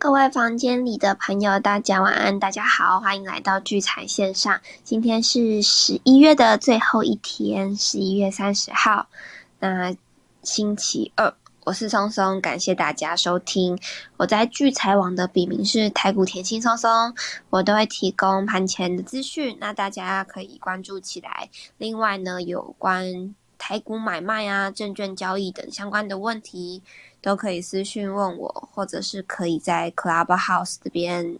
各位房间里的朋友，大家晚安，大家好，欢迎来到聚财线上。今天是十一月的最后一天，十一月三十号，那星期二，我是松松，感谢大家收听。我在聚财网的笔名是台股甜心松松，我都会提供盘前的资讯，那大家可以关注起来。另外呢，有关台股买卖啊、证券交易等相关的问题。都可以私讯问我，或者是可以在 Clubhouse 这边，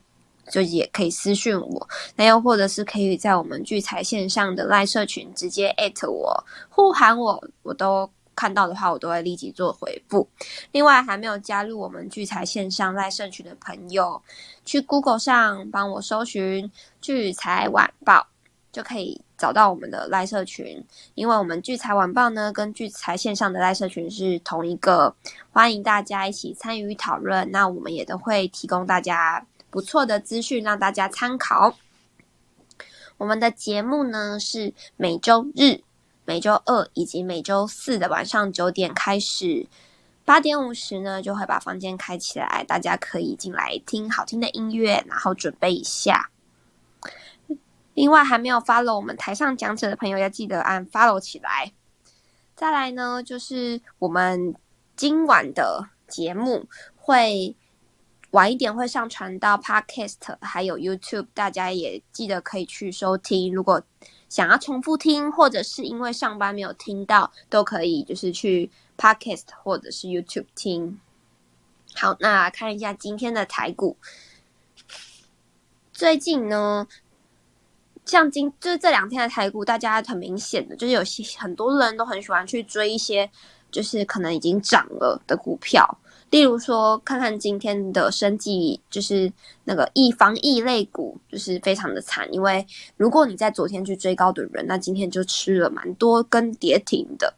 就也可以私讯我。那又或者是可以在我们聚财线上的赖社群直接艾特我，呼喊我，我都看到的话，我都会立即做回复。另外，还没有加入我们聚财线上赖社群的朋友，去 Google 上帮我搜寻聚财晚报，就可以。找到我们的赖社群，因为我们聚财晚报呢跟聚财线上的赖社群是同一个，欢迎大家一起参与讨论。那我们也都会提供大家不错的资讯让大家参考。我们的节目呢是每周日、每周二以及每周四的晚上九点开始，八点五十呢就会把房间开起来，大家可以进来听好听的音乐，然后准备一下。另外，还没有 follow 我们台上讲者的朋友，要记得按 follow 起来。再来呢，就是我们今晚的节目会晚一点会上传到 Podcast，还有 YouTube，大家也记得可以去收听。如果想要重复听，或者是因为上班没有听到，都可以就是去 Podcast 或者是 YouTube 听。好，那看一下今天的台股，最近呢。像今就是这两天的台股，大家很明显的，就是有些很多人都很喜欢去追一些，就是可能已经涨了的股票。例如说，看看今天的生计，就是那个易防疫类股，就是非常的惨。因为如果你在昨天去追高的人，那今天就吃了蛮多根跌停的。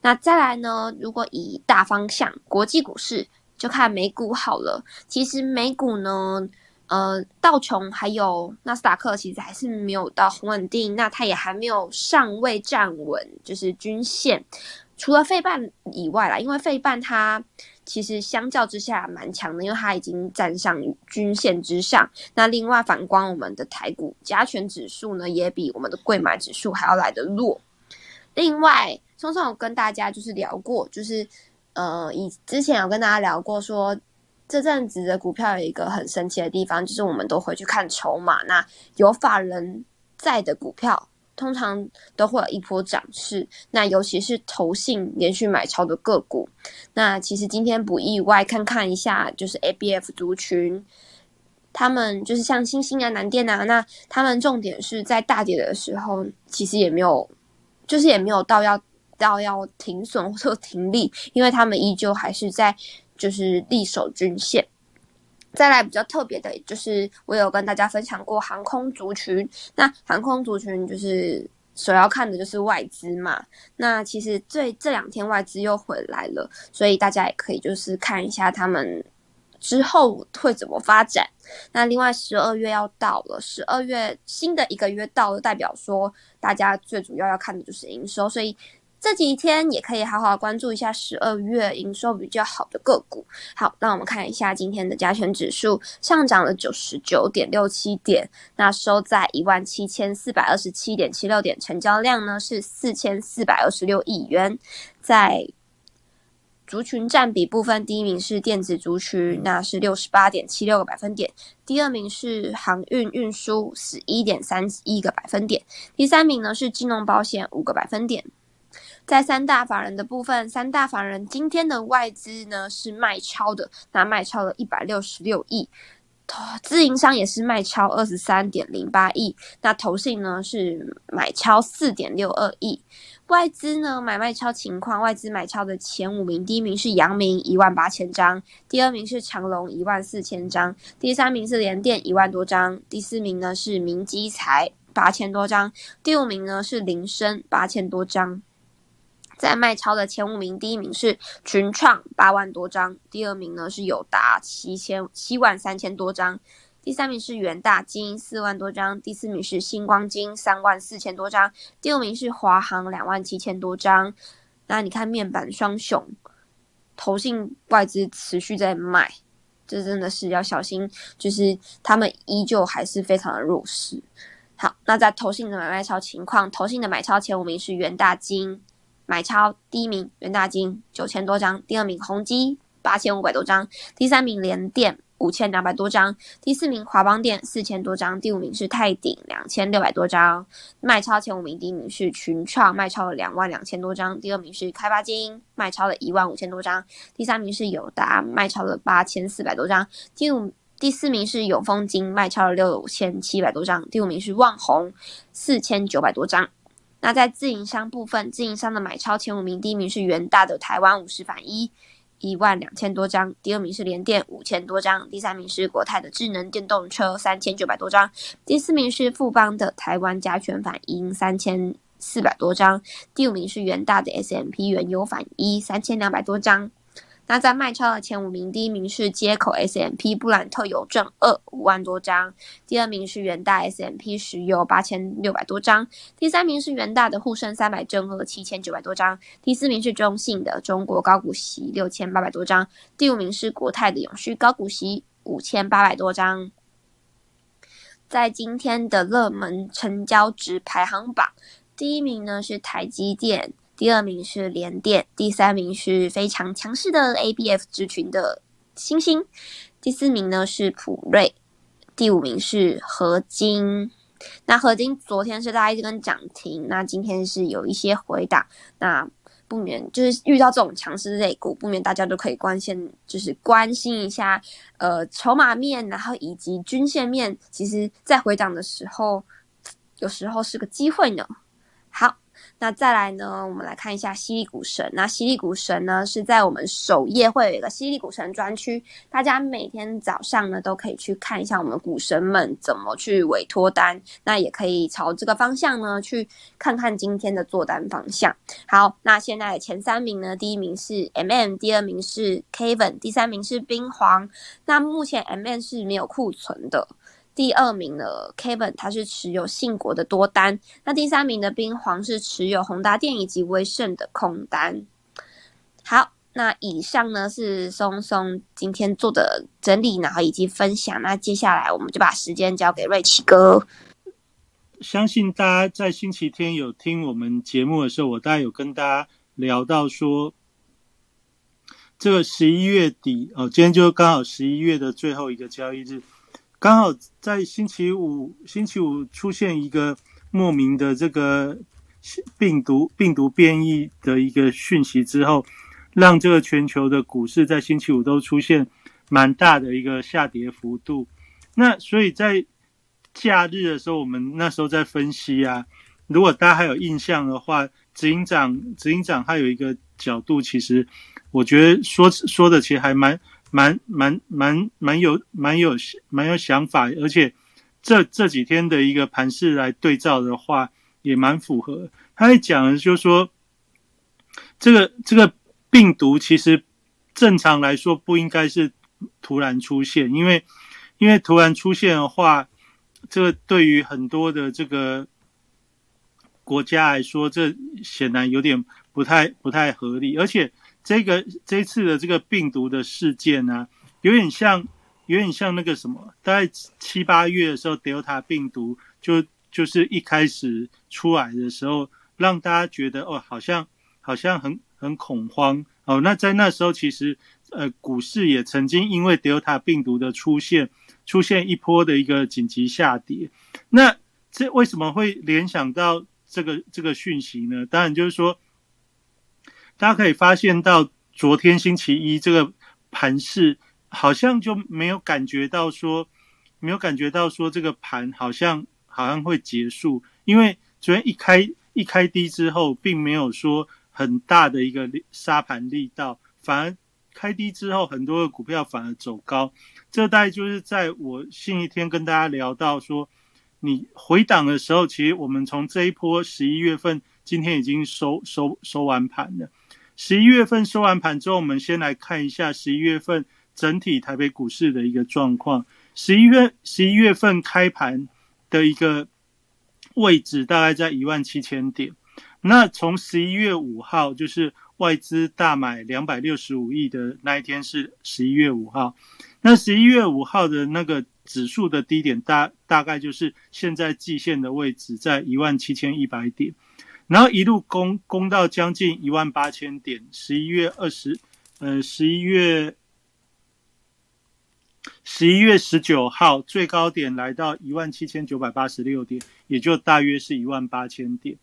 那再来呢，如果以大方向国际股市，就看美股好了。其实美股呢。呃，道琼还有纳斯达克其实还是没有到很稳定，那它也还没有尚未站稳，就是均线。除了费半以外啦，因为费半它其实相较之下蛮强的，因为它已经站上均线之上。那另外反观我们的台股加权指数呢，也比我们的贵买指数还要来得弱。另外，聪聪有跟大家就是聊过，就是呃，以之前有跟大家聊过说。这阵子的股票有一个很神奇的地方，就是我们都回去看筹码。那有法人在的股票，通常都会有一波涨势。那尤其是投信连续买超的个股，那其实今天不意外。看看一下，就是 A B F 族群，他们就是像星星啊、南电啊，那他们重点是在大跌的时候，其实也没有，就是也没有到要到要停损或者停利，因为他们依旧还是在。就是立守均线，再来比较特别的，就是我有跟大家分享过航空族群。那航空族群就是首要看的就是外资嘛。那其实这这两天外资又回来了，所以大家也可以就是看一下他们之后会怎么发展。那另外十二月要到了，十二月新的一个月到了，代表说大家最主要要看的就是营收，所以。这几天也可以好好关注一下十二月营收比较好的个股。好，那我们看一下今天的加权指数上涨了九十九点六七点，那收在一万七千四百二十七点七六点，成交量呢是四千四百二十六亿元。在族群占比部分，第一名是电子族群，那是六十八点七六个百分点；第二名是航运运输，十一点三一个百分点；第三名呢是金融保险，五个百分点。在三大法人的部分，三大法人今天的外资呢是卖超的，那卖超了一百六十六亿，自营商也是卖超二十三点零八亿，那投信呢是买超四点六二亿，外资呢买卖超情况，外资买超的前五名，第一名是阳明一万八千张，第二名是长隆一万四千张，第三名是联电一万多张，第四名呢是明基财八千多张，第五名呢是林森八千多张。在卖超的前五名，第一名是群创八万多张，第二名呢是友达七千七万三千多张，第三名是元大金四万多张，第四名是星光金三万四千多张，第五名是华航两万七千多张。那你看面板双雄，投信外资持续在卖，这真的是要小心，就是他们依旧还是非常的弱势。好，那在投信的买卖超情况，投信的买超前五名是元大金，买超第一名元大金九千多张，第二名宏基八千五百多张，第三名联电。五千两百多张，第四名华邦电四千多张，第五名是泰鼎两千六百多张，卖超前五名，第一名是群创，卖超了两万两千多张，第二名是开发金，卖超了一万五千多张，第三名是友达，卖超了八千四百多张，第五第四名是永丰金，卖超了六千七百多张，第五名是旺宏四千九百多张。那在自营商部分，自营商的买超前五名，第一名是元大的台湾五十反一。一万两千多张，第二名是联电五千多张，第三名是国泰的智能电动车三千九百多张，第四名是富邦的台湾加权反一三千四百多张，第五名是元大的 S M P 原油反一三千两百多张。那在卖超的前五名，第一名是接口 S M P 布兰特油正二五万多张，第二名是元大 S M P 石油八千六百多张，第三名是元大的沪深三百正二七千九百多张，第四名是中信的中国高股息六千八百多张，第五名是国泰的永续高股息五千八百多张。在今天的热门成交值排行榜，第一名呢是台积电。第二名是联电，第三名是非常强势的 A B F 之群的星星，第四名呢是普瑞，第五名是合金。那合金昨天是大家一直跟涨停，那今天是有一些回档，那不免就是遇到这种强势类股，不免大家都可以关心，就是关心一下，呃，筹码面，然后以及均线面，其实在回档的时候，有时候是个机会呢。好。那再来呢？我们来看一下犀利股神。那犀利股神呢，是在我们首页会有一个犀利股神专区，大家每天早上呢都可以去看一下我们股神们怎么去委托单。那也可以朝这个方向呢去看看今天的做单方向。好，那现在前三名呢，第一名是 M M，第二名是 Kevin，第三名是冰皇。那目前 M M 是没有库存的。第二名的 Kevin，他是持有信国的多单；那第三名的冰皇是持有宏达电以及威盛的空单。好，那以上呢是松松今天做的整理，然后以及分享。那接下来我们就把时间交给瑞奇哥。相信大家在星期天有听我们节目的时候，我大概有跟大家聊到说，这个十一月底哦，今天就刚好十一月的最后一个交易日。刚好在星期五，星期五出现一个莫名的这个病毒病毒变异的一个讯息之后，让这个全球的股市在星期五都出现蛮大的一个下跌幅度。那所以在假日的时候，我们那时候在分析啊，如果大家还有印象的话，执行长执行长还有一个角度，其实我觉得说说的其实还蛮。蛮蛮蛮蛮有蛮有蛮有想法，而且这这几天的一个盘势来对照的话，也蛮符合。他在讲的就是说，这个这个病毒其实正常来说不应该是突然出现，因为因为突然出现的话，这个对于很多的这个国家来说，这显然有点不太不太合理，而且。这个这次的这个病毒的事件呢，有点像，有点像那个什么，大概七八月的时候，Delta 病毒就就是一开始出来的时候，让大家觉得哦，好像好像很很恐慌哦。那在那时候，其实呃，股市也曾经因为 Delta 病毒的出现，出现一波的一个紧急下跌。那这为什么会联想到这个这个讯息呢？当然就是说。大家可以发现到，昨天星期一这个盘势好像就没有感觉到说，没有感觉到说这个盘好像好像会结束，因为昨天一开一开低之后，并没有说很大的一个杀盘力道，反而开低之后，很多的股票反而走高。这大概就是在我星期天跟大家聊到说，你回档的时候，其实我们从这一波十一月份，今天已经收收收完盘了。十一月份收完盘之后，我们先来看一下十一月份整体台北股市的一个状况。十一月十一月份开盘的一个位置大概在一万七千点。那从十一月五号，就是外资大买两百六十五亿的那一天是十一月五号。那十一月五号的那个指数的低点大大概就是现在季线的位置，在一万七千一百点，然后一路攻攻到将近一万八千点。十一月二十，呃，十一月。十一月十九号最高点来到一万七千九百八十六点，也就大约是一万八千点。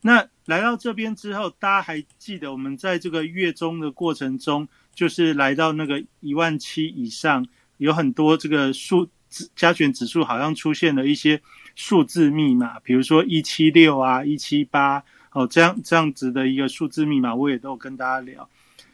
那来到这边之后，大家还记得我们在这个月中的过程中，就是来到那个一万七以上，有很多这个数字加权指数好像出现了一些数字密码，比如说一七六啊、一七八哦，这样这样子的一个数字密码，我也都跟大家聊。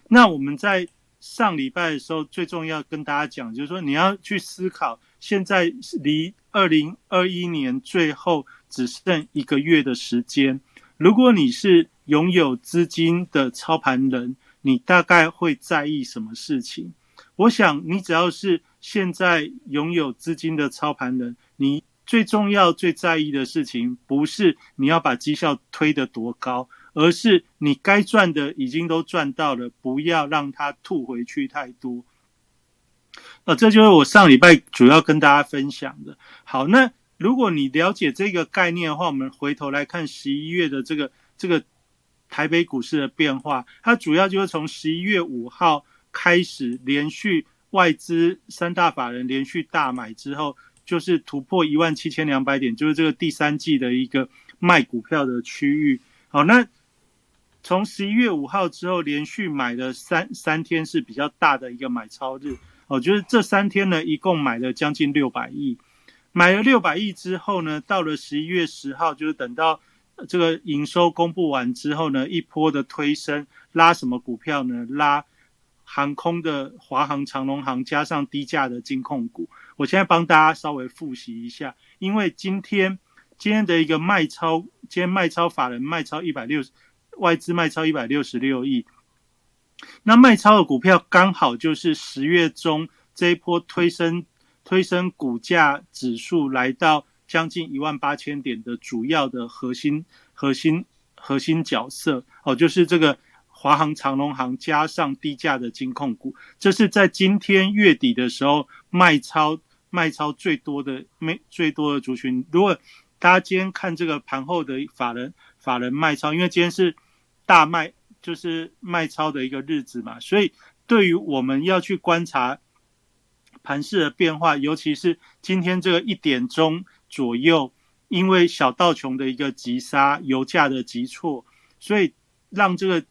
那我们在。上礼拜的时候，最重要跟大家讲，就是说你要去思考，现在离二零二一年最后只剩一个月的时间。如果你是拥有资金的操盘人，你大概会在意什么事情？我想，你只要是现在拥有资金的操盘人，你最重要、最在意的事情，不是你要把绩效推得多高。而是你该赚的已经都赚到了，不要让它吐回去太多。呃，这就是我上礼拜主要跟大家分享的。好，那如果你了解这个概念的话，我们回头来看十一月的这个这个台北股市的变化，它主要就是从十一月五号开始连续外资三大法人连续大买之后，就是突破一万七千两百点，就是这个第三季的一个卖股票的区域。好，那。从十一月五号之后，连续买了三三天是比较大的一个买超日哦，就是这三天呢，一共买了将近六百亿。买了六百亿之后呢，到了十一月十号，就是等到这个营收公布完之后呢，一波的推升，拉什么股票呢？拉航空的华航、长龙航，加上低价的金控股。我现在帮大家稍微复习一下，因为今天今天的一个卖超，今天卖超法人卖超一百六十。外资卖超一百六十六亿，那卖超的股票刚好就是十月中这一波推升推升股价指数来到将近一万八千点的主要的核心核心核心角色哦，就是这个华航、长龙航加上低价的金控股，这是在今天月底的时候卖超卖超最多的没最多的族群。如果大家今天看这个盘后的法人法人卖超，因为今天是。大卖就是卖超的一个日子嘛，所以对于我们要去观察盘势的变化，尤其是今天这个一点钟左右，因为小道琼的一个急杀，油价的急挫，所以让这个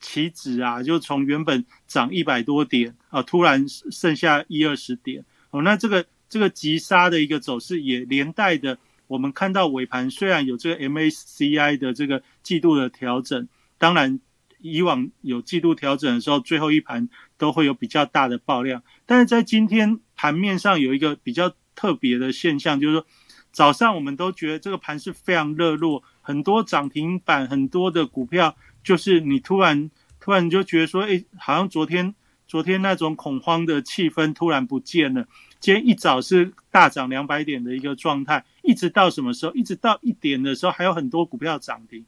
期指啊，就从原本涨一百多点啊，突然剩下一二十点哦，那这个这个急杀的一个走势也连带的，我们看到尾盘虽然有这个 MACI 的这个季度的调整。当然，以往有季度调整的时候，最后一盘都会有比较大的爆量。但是在今天盘面上有一个比较特别的现象，就是说早上我们都觉得这个盘是非常热络，很多涨停板，很多的股票，就是你突然突然就觉得说，哎，好像昨天昨天那种恐慌的气氛突然不见了。今天一早是大涨两百点的一个状态，一直到什么时候？一直到一点的时候，还有很多股票涨停。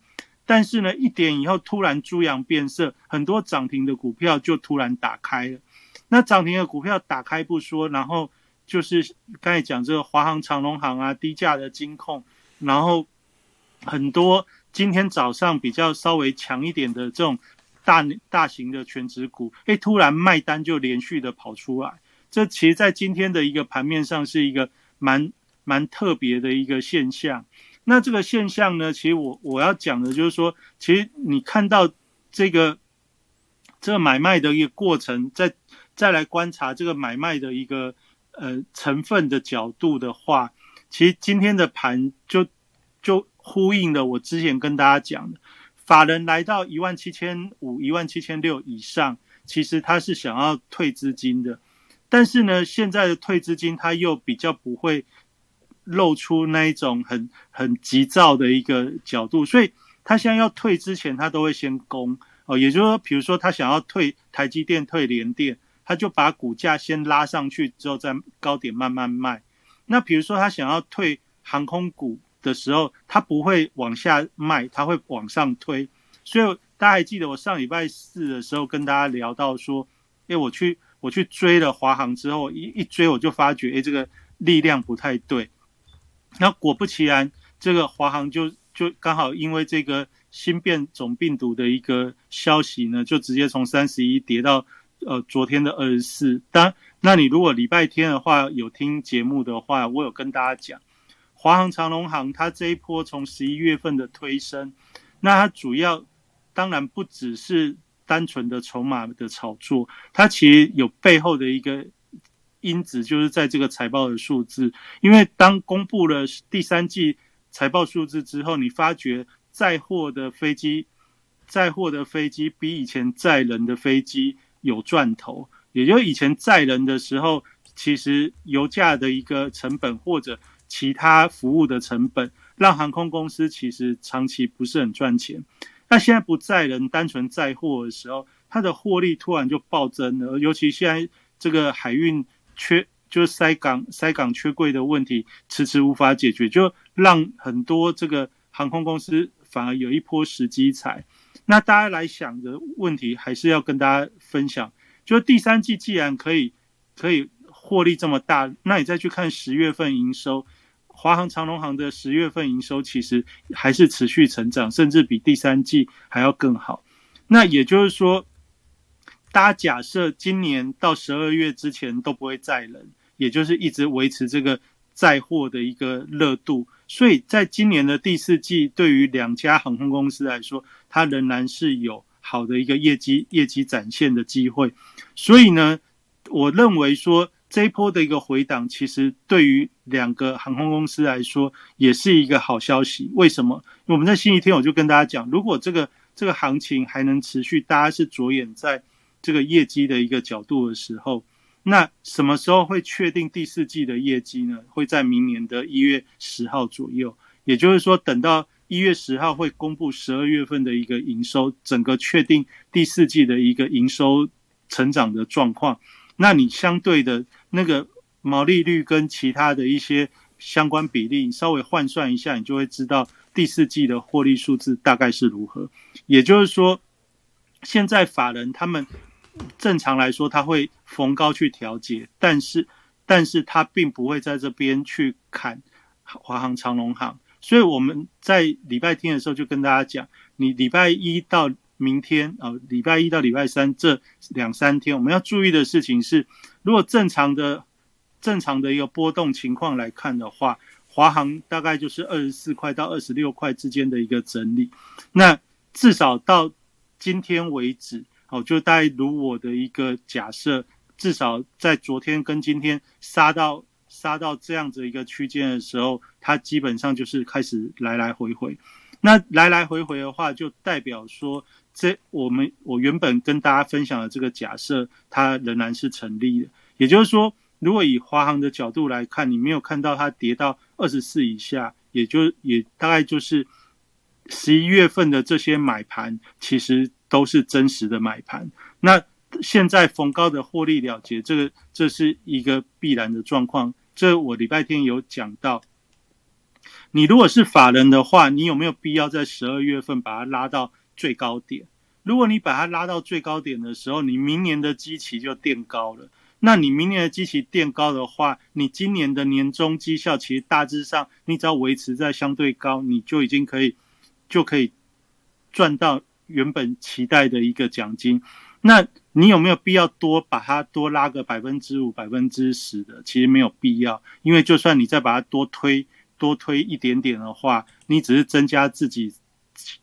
但是呢，一点以后突然猪羊变色，很多涨停的股票就突然打开了。那涨停的股票打开不说，然后就是刚才讲这个华航、长隆航啊，低价的金控，然后很多今天早上比较稍微强一点的这种大大型的全职股，哎，突然卖单就连续的跑出来。这其实，在今天的一个盘面上是一个蛮蛮特别的一个现象。那这个现象呢？其实我我要讲的就是说，其实你看到这个这个买卖的一个过程，再再来观察这个买卖的一个呃成分的角度的话，其实今天的盘就就呼应了我之前跟大家讲的，法人来到一万七千五、一万七千六以上，其实他是想要退资金的，但是呢，现在的退资金他又比较不会。露出那一种很很急躁的一个角度，所以他现在要退之前，他都会先攻哦。也就是说，比如说他想要退台积电、退联电，他就把股价先拉上去，之后在高点慢慢卖。那比如说他想要退航空股的时候，他不会往下卖，他会往上推。所以大家还记得我上礼拜四的时候跟大家聊到说，哎，我去我去追了华航之后，一一追我就发觉，哎，这个力量不太对。那果不其然，这个华航就就刚好因为这个新变种病毒的一个消息呢，就直接从三十一跌到呃昨天的二十四。当那你如果礼拜天的话有听节目的话，我有跟大家讲，华航、长龙航它这一波从十一月份的推升，那它主要当然不只是单纯的筹码的炒作，它其实有背后的一个。因子就是在这个财报的数字，因为当公布了第三季财报数字之后，你发觉载货的飞机，载货的飞机比以前载人的飞机有赚头，也就以前载人的时候，其实油价的一个成本或者其他服务的成本，让航空公司其实长期不是很赚钱。那现在不载人，单纯载货的时候，它的获利突然就暴增了，尤其现在这个海运。缺就是塞港塞港缺柜的问题迟迟无法解决，就让很多这个航空公司反而有一波时机财。那大家来想的问题，还是要跟大家分享，就第三季既然可以可以获利这么大，那你再去看十月份营收，华航、长龙航的十月份营收其实还是持续成长，甚至比第三季还要更好。那也就是说。大家假设今年到十二月之前都不会载人，也就是一直维持这个载货的一个热度，所以在今年的第四季，对于两家航空公司来说，它仍然是有好的一个业绩业绩展现的机会。所以呢，我认为说这一波的一个回档，其实对于两个航空公司来说，也是一个好消息。为什么？我们在星期天我就跟大家讲，如果这个这个行情还能持续，大家是着眼在。这个业绩的一个角度的时候，那什么时候会确定第四季的业绩呢？会在明年的一月十号左右，也就是说，等到一月十号会公布十二月份的一个营收，整个确定第四季的一个营收成长的状况。那你相对的那个毛利率跟其他的一些相关比例，稍微换算一下，你就会知道第四季的获利数字大概是如何。也就是说，现在法人他们。正常来说，他会逢高去调节，但是，但是他并不会在这边去砍华航、长龙航。所以我们在礼拜天的时候就跟大家讲，你礼拜一到明天啊，礼拜一到礼拜三这两三天，我们要注意的事情是，如果正常的、正常的一个波动情况来看的话，华航大概就是二十四块到二十六块之间的一个整理。那至少到今天为止。哦，就大概如我的一个假设，至少在昨天跟今天杀到杀到这样子一个区间的时候，它基本上就是开始来来回回。那来来回回的话，就代表说，这我们我原本跟大家分享的这个假设，它仍然是成立的。也就是说，如果以华航的角度来看，你没有看到它跌到二十四以下，也就也大概就是十一月份的这些买盘，其实。都是真实的买盘，那现在逢高的获利了结，这个这是一个必然的状况。这我礼拜天有讲到，你如果是法人的话，你有没有必要在十二月份把它拉到最高点？如果你把它拉到最高点的时候，你明年的基期就垫高了。那你明年的基期垫高的话，你今年的年终绩效其实大致上，你只要维持在相对高，你就已经可以就可以赚到。原本期待的一个奖金，那你有没有必要多把它多拉个百分之五、百分之十的？其实没有必要，因为就算你再把它多推多推一点点的话，你只是增加自己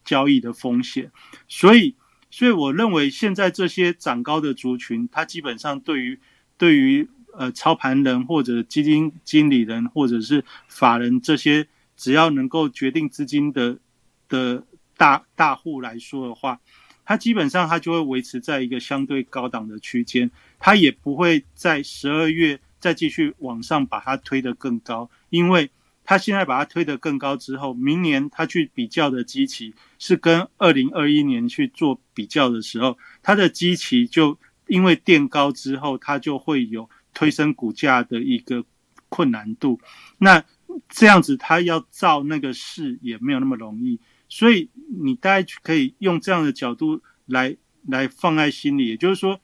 交易的风险。所以，所以我认为现在这些涨高的族群，它基本上对于对于呃操盘人或者基金经理人或者是法人这些，只要能够决定资金的的。大大户来说的话，它基本上它就会维持在一个相对高档的区间，它也不会在十二月再继续往上把它推得更高，因为它现在把它推得更高之后，明年它去比较的基期是跟二零二一年去做比较的时候，它的基期就因为垫高之后，它就会有推升股价的一个困难度，那这样子它要造那个势也没有那么容易。所以你大概可以用这样的角度来来放在心里，也就是说，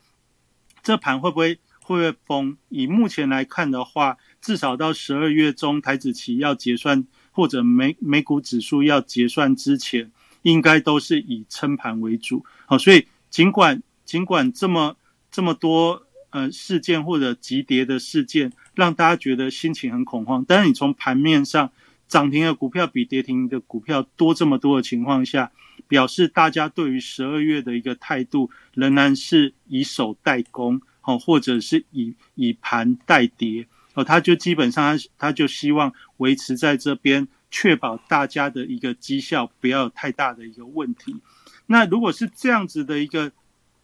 这盘会不会会不会崩？以目前来看的话，至少到十二月中台子期要结算，或者美美股指数要结算之前，应该都是以撑盘为主。好，所以尽管尽管这么这么多呃事件或者急跌的事件，让大家觉得心情很恐慌，但是你从盘面上。涨停的股票比跌停的股票多这么多的情况下，表示大家对于十二月的一个态度仍然是以守待攻，好，或者是以以盘待跌，哦，他就基本上他他就希望维持在这边，确保大家的一个绩效不要有太大的一个问题。那如果是这样子的一个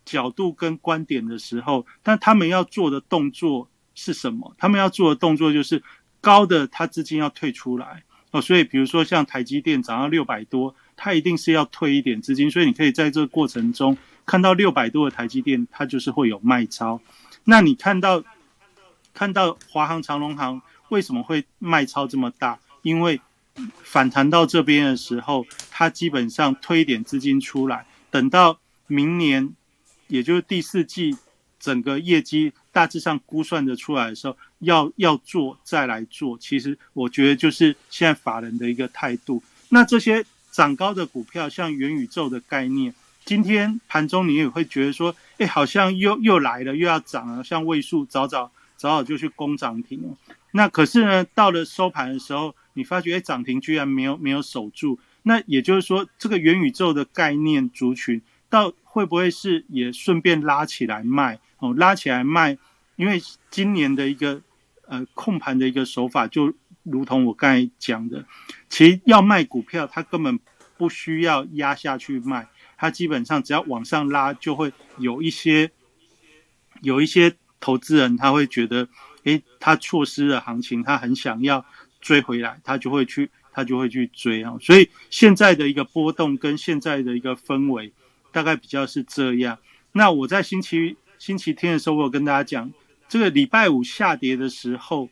角度跟观点的时候，但他们要做的动作是什么？他们要做的动作就是高的，他资金要退出来。哦，所以比如说像台积电涨到六百多，它一定是要退一点资金，所以你可以在这个过程中看到六百多的台积电，它就是会有卖超。那你看到看到华航、长龙航为什么会卖超这么大？因为反弹到这边的时候，它基本上推一点资金出来，等到明年，也就是第四季整个业绩大致上估算的出来的时候。要要做再来做，其实我觉得就是现在法人的一个态度。那这些涨高的股票，像元宇宙的概念，今天盘中你也会觉得说，哎，好像又又来了，又要涨了。像位数早早早早就去攻涨停了。那可是呢，到了收盘的时候，你发觉哎，涨停居然没有没有守住。那也就是说，这个元宇宙的概念族群，到会不会是也顺便拉起来卖？哦，拉起来卖，因为今年的一个。呃，控盘的一个手法，就如同我刚才讲的，其实要卖股票，它根本不需要压下去卖，它基本上只要往上拉，就会有一些有一些投资人他会觉得，诶，他错失了行情，他很想要追回来，他就会去他就会去追啊。所以现在的一个波动跟现在的一个氛围，大概比较是这样。那我在星期星期天的时候，我有跟大家讲。这个礼拜五下跌的时候，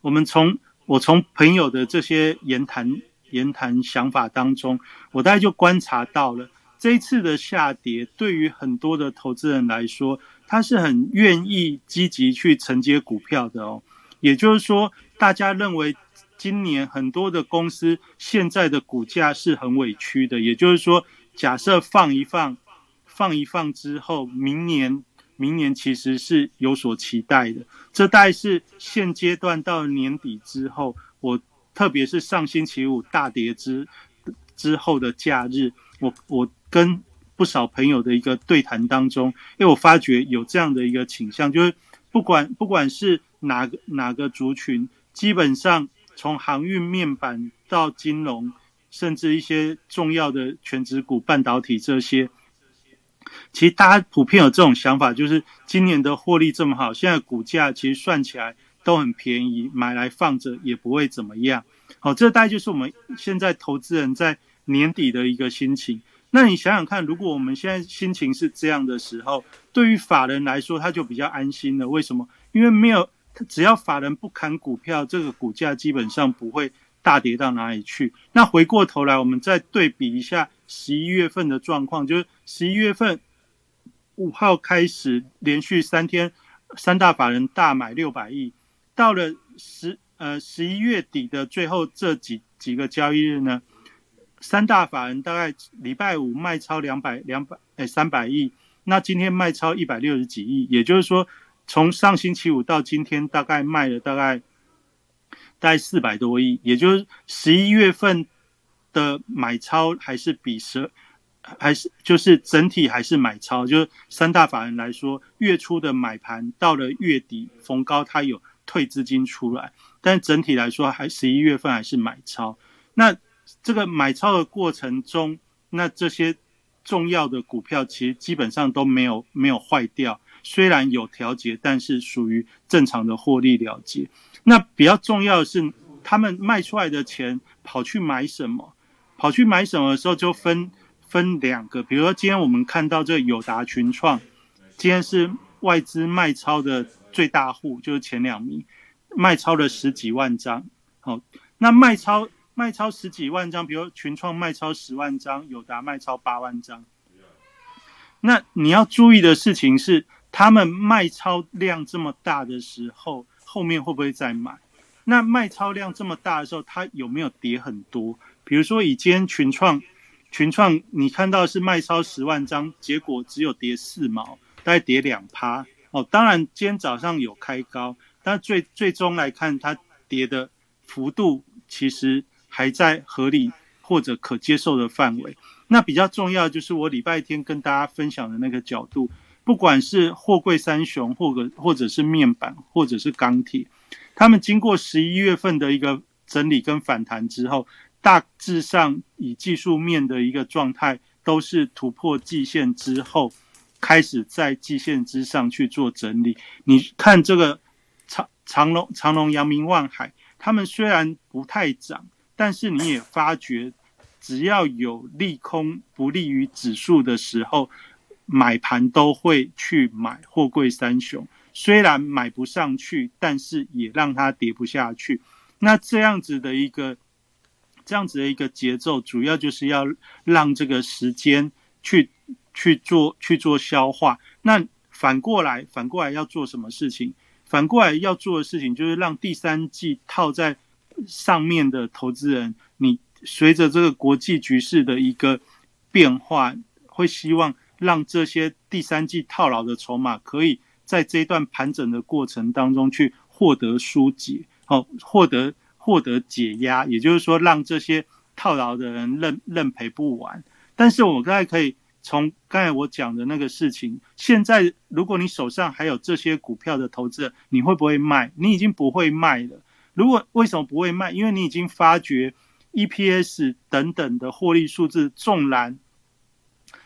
我们从我从朋友的这些言谈言谈想法当中，我大概就观察到了这一次的下跌，对于很多的投资人来说，他是很愿意积极去承接股票的哦。也就是说，大家认为今年很多的公司现在的股价是很委屈的。也就是说，假设放一放，放一放之后，明年。明年其实是有所期待的，这大概是现阶段到年底之后，我特别是上星期五大跌之之后的假日，我我跟不少朋友的一个对谈当中，因为我发觉有这样的一个倾向，就是不管不管是哪个哪个族群，基本上从航运面板到金融，甚至一些重要的全职股、半导体这些。其实大家普遍有这种想法，就是今年的获利这么好，现在股价其实算起来都很便宜，买来放着也不会怎么样。好，这大概就是我们现在投资人在年底的一个心情。那你想想看，如果我们现在心情是这样的时候，对于法人来说，他就比较安心了。为什么？因为没有他，只要法人不砍股票，这个股价基本上不会大跌到哪里去。那回过头来，我们再对比一下十一月份的状况，就是十一月份。五号开始连续三天，三大法人大买六百亿，到了十呃十一月底的最后这几几个交易日呢，三大法人大概礼拜五卖超两百两百哎三百亿，那今天卖超一百六十几亿，也就是说从上星期五到今天大概卖了大概大概四百多亿，也就是十一月份的买超还是比十。还是就是整体还是买超，就是三大法人来说，月初的买盘到了月底逢高，它有退资金出来，但整体来说还十一月份还是买超。那这个买超的过程中，那这些重要的股票其实基本上都没有没有坏掉，虽然有调节，但是属于正常的获利了结。那比较重要的是，他们卖出来的钱跑去买什么？跑去买什么的时候就分。分两个，比如说今天我们看到这友达群创，今天是外资卖超的最大户，就是前两名，卖超了十几万张。好，那卖超卖超十几万张，比如群创卖超十万张，友达卖超八万张。那你要注意的事情是，他们卖超量这么大的时候，后面会不会再买？那卖超量这么大的时候，它有没有跌很多？比如说以今天群创，群创你看到是卖超十万张，结果只有跌四毛，大概跌两趴。哦，当然今天早上有开高，但最最终来看，它跌的幅度其实。还在合理或者可接受的范围。那比较重要就是我礼拜天跟大家分享的那个角度，不管是货柜三雄，或者或者是面板，或者是钢铁，他们经过十一月份的一个整理跟反弹之后，大致上以技术面的一个状态，都是突破季线之后，开始在季线之上去做整理。你看这个长长隆、长隆、阳明、万海，他们虽然不太涨。但是你也发觉，只要有利空不利于指数的时候，买盘都会去买货柜三雄。虽然买不上去，但是也让它跌不下去。那这样子的一个，这样子的一个节奏，主要就是要让这个时间去去做去做消化。那反过来，反过来要做什么事情？反过来要做的事情，就是让第三季套在。上面的投资人，你随着这个国际局势的一个变化，会希望让这些第三季套牢的筹码，可以在这一段盘整的过程当中去获得疏解，哦，获得获得解压，也就是说，让这些套牢的人认认赔不完。但是我刚才可以从刚才我讲的那个事情，现在如果你手上还有这些股票的投资，你会不会卖？你已经不会卖了。如果为什么不会卖？因为你已经发觉 EPS 等等的获利数字，纵然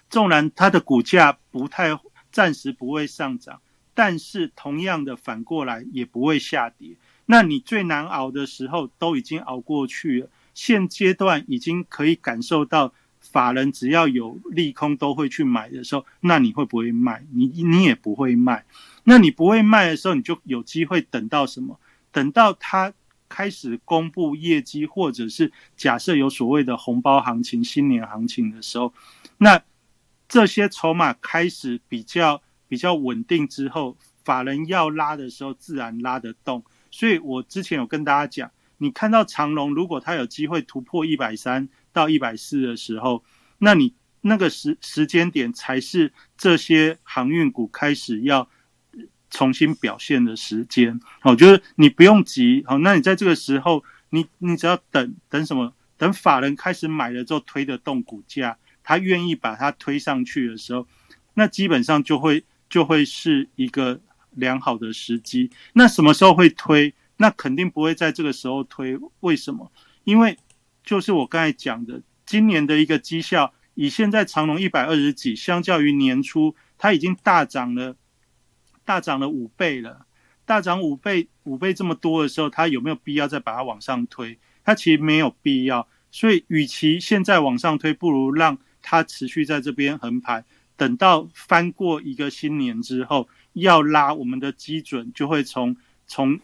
纵然它的股价不太暂时不会上涨，但是同样的反过来也不会下跌。那你最难熬的时候都已经熬过去了，现阶段已经可以感受到法人只要有利空都会去买的时候，那你会不会卖？你你也不会卖。那你不会卖的时候，你就有机会等到什么？等到它。开始公布业绩，或者是假设有所谓的红包行情、新年行情的时候，那这些筹码开始比较比较稳定之后，法人要拉的时候，自然拉得动。所以我之前有跟大家讲，你看到长龙如果它有机会突破一百三到一百四的时候，那你那个时时间点才是这些航运股开始要。重新表现的时间，好，就是你不用急，好，那你在这个时候，你你只要等等什么？等法人开始买了之后，推得动股价，他愿意把它推上去的时候，那基本上就会就会是一个良好的时机。那什么时候会推？那肯定不会在这个时候推。为什么？因为就是我刚才讲的，今年的一个绩效，以现在长隆一百二十几，相较于年初，它已经大涨了。大涨了五倍了，大涨五倍，五倍这么多的时候，它有没有必要再把它往上推？它其实没有必要。所以，与其现在往上推，不如让它持续在这边横盘，等到翻过一个新年之后，要拉我们的基准，就会从从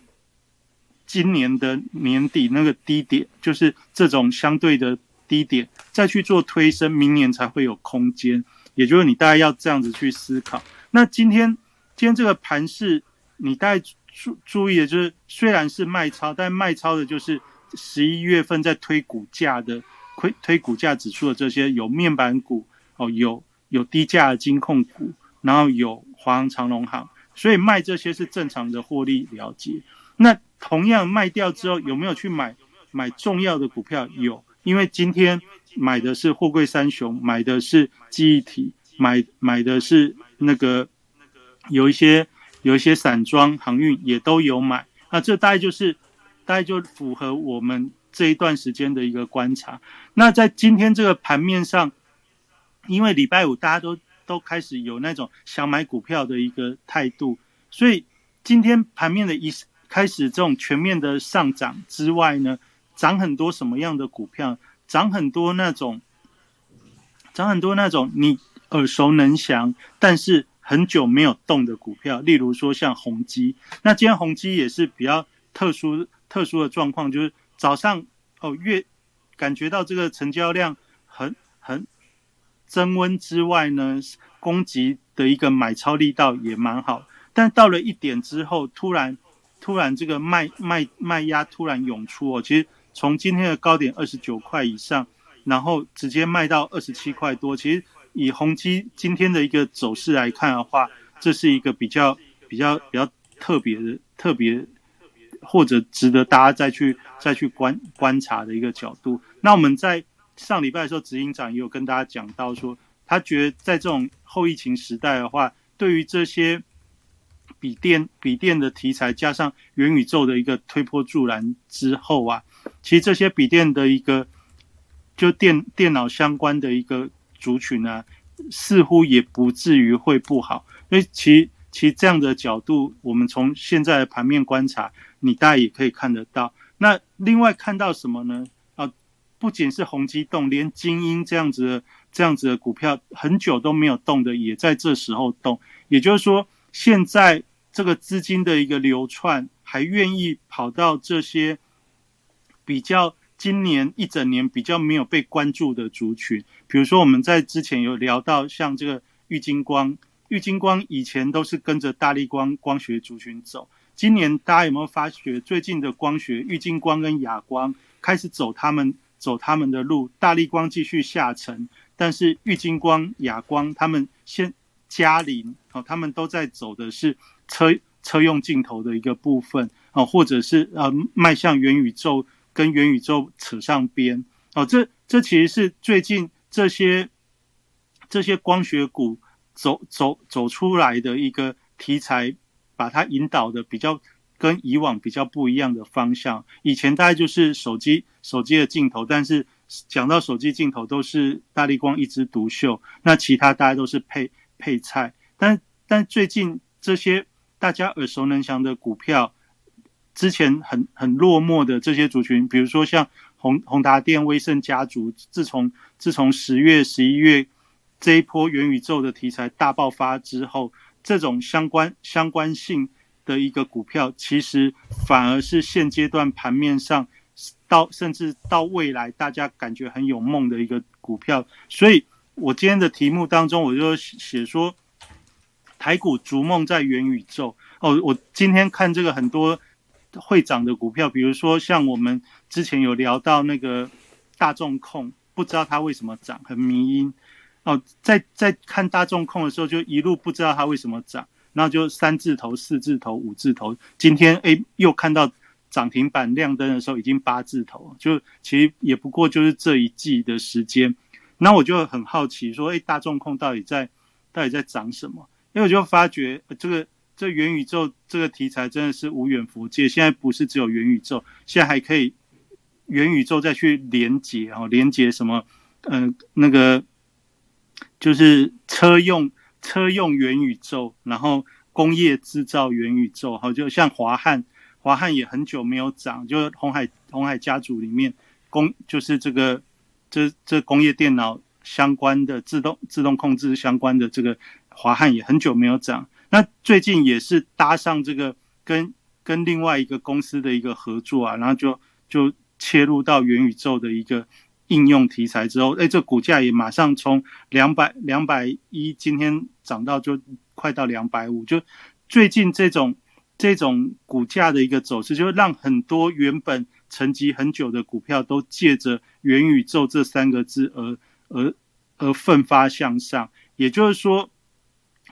今年的年底那个低点，就是这种相对的低点，再去做推升，明年才会有空间。也就是你大概要这样子去思考。那今天。今天这个盘是，你大概注注意的就是，虽然是卖超，但卖超的就是十一月份在推股价的推推股价指数的这些有面板股哦，有有低价的金控股，然后有华航、长隆行，所以卖这些是正常的获利了结。那同样卖掉之后，有没有去买买重要的股票？有，因为今天买的是货柜三雄，买的是记忆体，买买的是那个。有一些有一些散装航运也都有买，那这大概就是大概就符合我们这一段时间的一个观察。那在今天这个盘面上，因为礼拜五大家都都开始有那种想买股票的一个态度，所以今天盘面的一开始这种全面的上涨之外呢，涨很多什么样的股票？涨很多那种涨很多那种你耳熟能详，但是。很久没有动的股票，例如说像宏基，那今天宏基也是比较特殊特殊的状况，就是早上哦越感觉到这个成交量很很增温之外呢，供给的一个买超力道也蛮好。但到了一点之后，突然突然这个卖卖卖压突然涌出哦，其实从今天的高点二十九块以上，然后直接卖到二十七块多。其实以宏基今天的一个走势来看的话，这是一个比较比较比较特别的特别。或者值得大家再去再去观观察的一个角度。那我们在上礼拜的时候，执行长也有跟大家讲到说，他觉得在这种后疫情时代的话，对于这些笔电笔电的题材，加上元宇宙的一个推波助澜之后啊，其实这些笔电的一个就电电脑相关的一个族群呢，似乎也不至于会不好。因为其其这样的角度，我们从现在的盘面观察。你大概也可以看得到。那另外看到什么呢？啊，不仅是宏基动，连精英这样子的这样子的股票很久都没有动的，也在这时候动。也就是说，现在这个资金的一个流窜，还愿意跑到这些比较今年一整年比较没有被关注的族群。比如说，我们在之前有聊到，像这个玉金光，玉金光以前都是跟着大力光光学族群走。今年大家有没有发觉，最近的光学玉金光跟哑光开始走他们走他们的路，大力光继续下沉，但是玉金光、哑光他们先加零哦，他们都在走的是车车用镜头的一个部分哦，或者是呃迈向元宇宙，跟元宇宙扯上边哦，这这其实是最近这些这些光学股走走走出来的一个题材。把它引导的比较跟以往比较不一样的方向。以前大概就是手机手机的镜头，但是讲到手机镜头都是大力光一枝独秀，那其他大家都是配配菜。但但最近这些大家耳熟能详的股票，之前很很落寞的这些族群，比如说像宏宏达电、威盛家族，自从自从十月十一月这一波元宇宙的题材大爆发之后。这种相关相关性的一个股票，其实反而是现阶段盘面上到甚至到未来大家感觉很有梦的一个股票。所以我今天的题目当中，我就写说台股逐梦在元宇宙。哦，我今天看这个很多会涨的股票，比如说像我们之前有聊到那个大众控，不知道它为什么涨，很迷因。哦，在在看大众控的时候，就一路不知道它为什么涨，然后就三字头、四字头、五字头。今天诶又看到涨停板亮灯的时候，已经八字头，就其实也不过就是这一季的时间。那我就很好奇，说诶大众控到底在到底在涨什么？因为我就发觉这个这元宇宙这个题材真的是无远弗届，现在不是只有元宇宙，现在还可以元宇宙再去连接哦，连接什么？嗯，那个。就是车用车用元宇宙，然后工业制造元宇宙，好，就像华汉，华汉也很久没有涨，就是红海红海家族里面工，就是这个这这工业电脑相关的自动自动控制相关的这个华汉也很久没有涨，那最近也是搭上这个跟跟另外一个公司的一个合作啊，然后就就切入到元宇宙的一个。应用题材之后，哎，这股价也马上从两百两百一，今天涨到就快到两百五。就最近这种这种股价的一个走势，就让很多原本沉寂很久的股票都借着元宇宙这三个字而而而奋发向上。也就是说，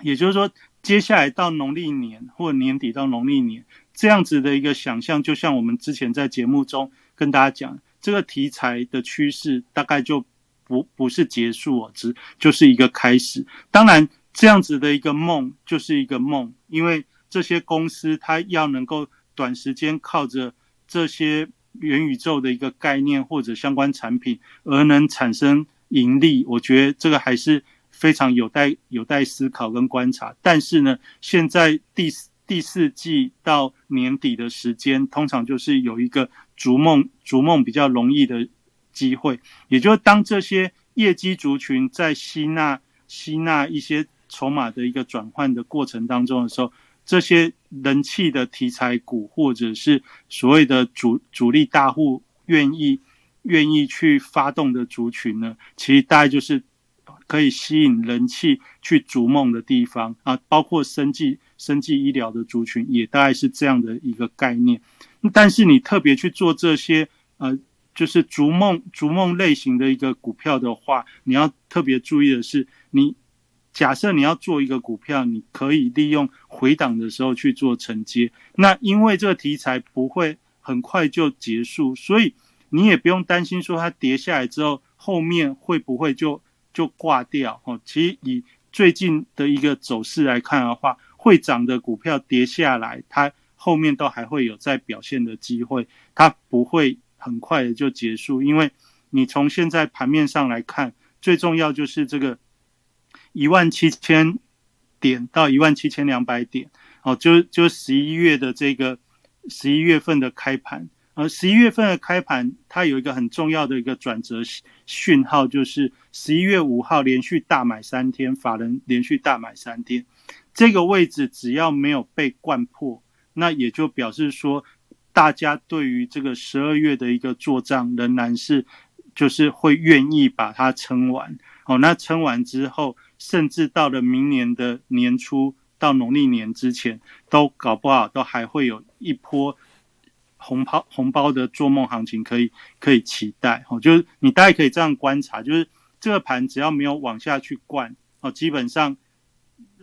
也就是说，接下来到农历年或年底到农历年这样子的一个想象，就像我们之前在节目中跟大家讲。这个题材的趋势大概就不不是结束哦，只就是一个开始。当然，这样子的一个梦就是一个梦，因为这些公司它要能够短时间靠着这些元宇宙的一个概念或者相关产品而能产生盈利，我觉得这个还是非常有待有待思考跟观察。但是呢，现在第第四季到年底的时间，通常就是有一个。逐梦逐梦比较容易的机会，也就是当这些业绩族群在吸纳吸纳一些筹码的一个转换的过程当中的时候，这些人气的题材股或者是所谓的主主力大户愿意愿意去发动的族群呢，其实大概就是可以吸引人气去逐梦的地方啊，包括生计、生计医疗的族群，也大概是这样的一个概念。但是你特别去做这些呃，就是逐梦、逐梦类型的一个股票的话，你要特别注意的是，你假设你要做一个股票，你可以利用回档的时候去做承接。那因为这个题材不会很快就结束，所以。你也不用担心说它跌下来之后后面会不会就就挂掉哦。其实以最近的一个走势来看的话，会涨的股票跌下来，它后面都还会有再表现的机会，它不会很快的就结束。因为你从现在盘面上来看，最重要就是这个一万七千点到一万七千两百点哦，就就十一月的这个十一月份的开盘。而十一月份的开盘，它有一个很重要的一个转折讯号，就是十一月五号连续大买三天，法人连续大买三天，这个位置只要没有被灌破，那也就表示说，大家对于这个十二月的一个做账仍然是，就是会愿意把它撑完。哦，那撑完之后，甚至到了明年的年初到农历年之前，都搞不好都还会有一波。红包红包的做梦行情可以可以期待哦，就是你大概可以这样观察，就是这个盘只要没有往下去灌哦，基本上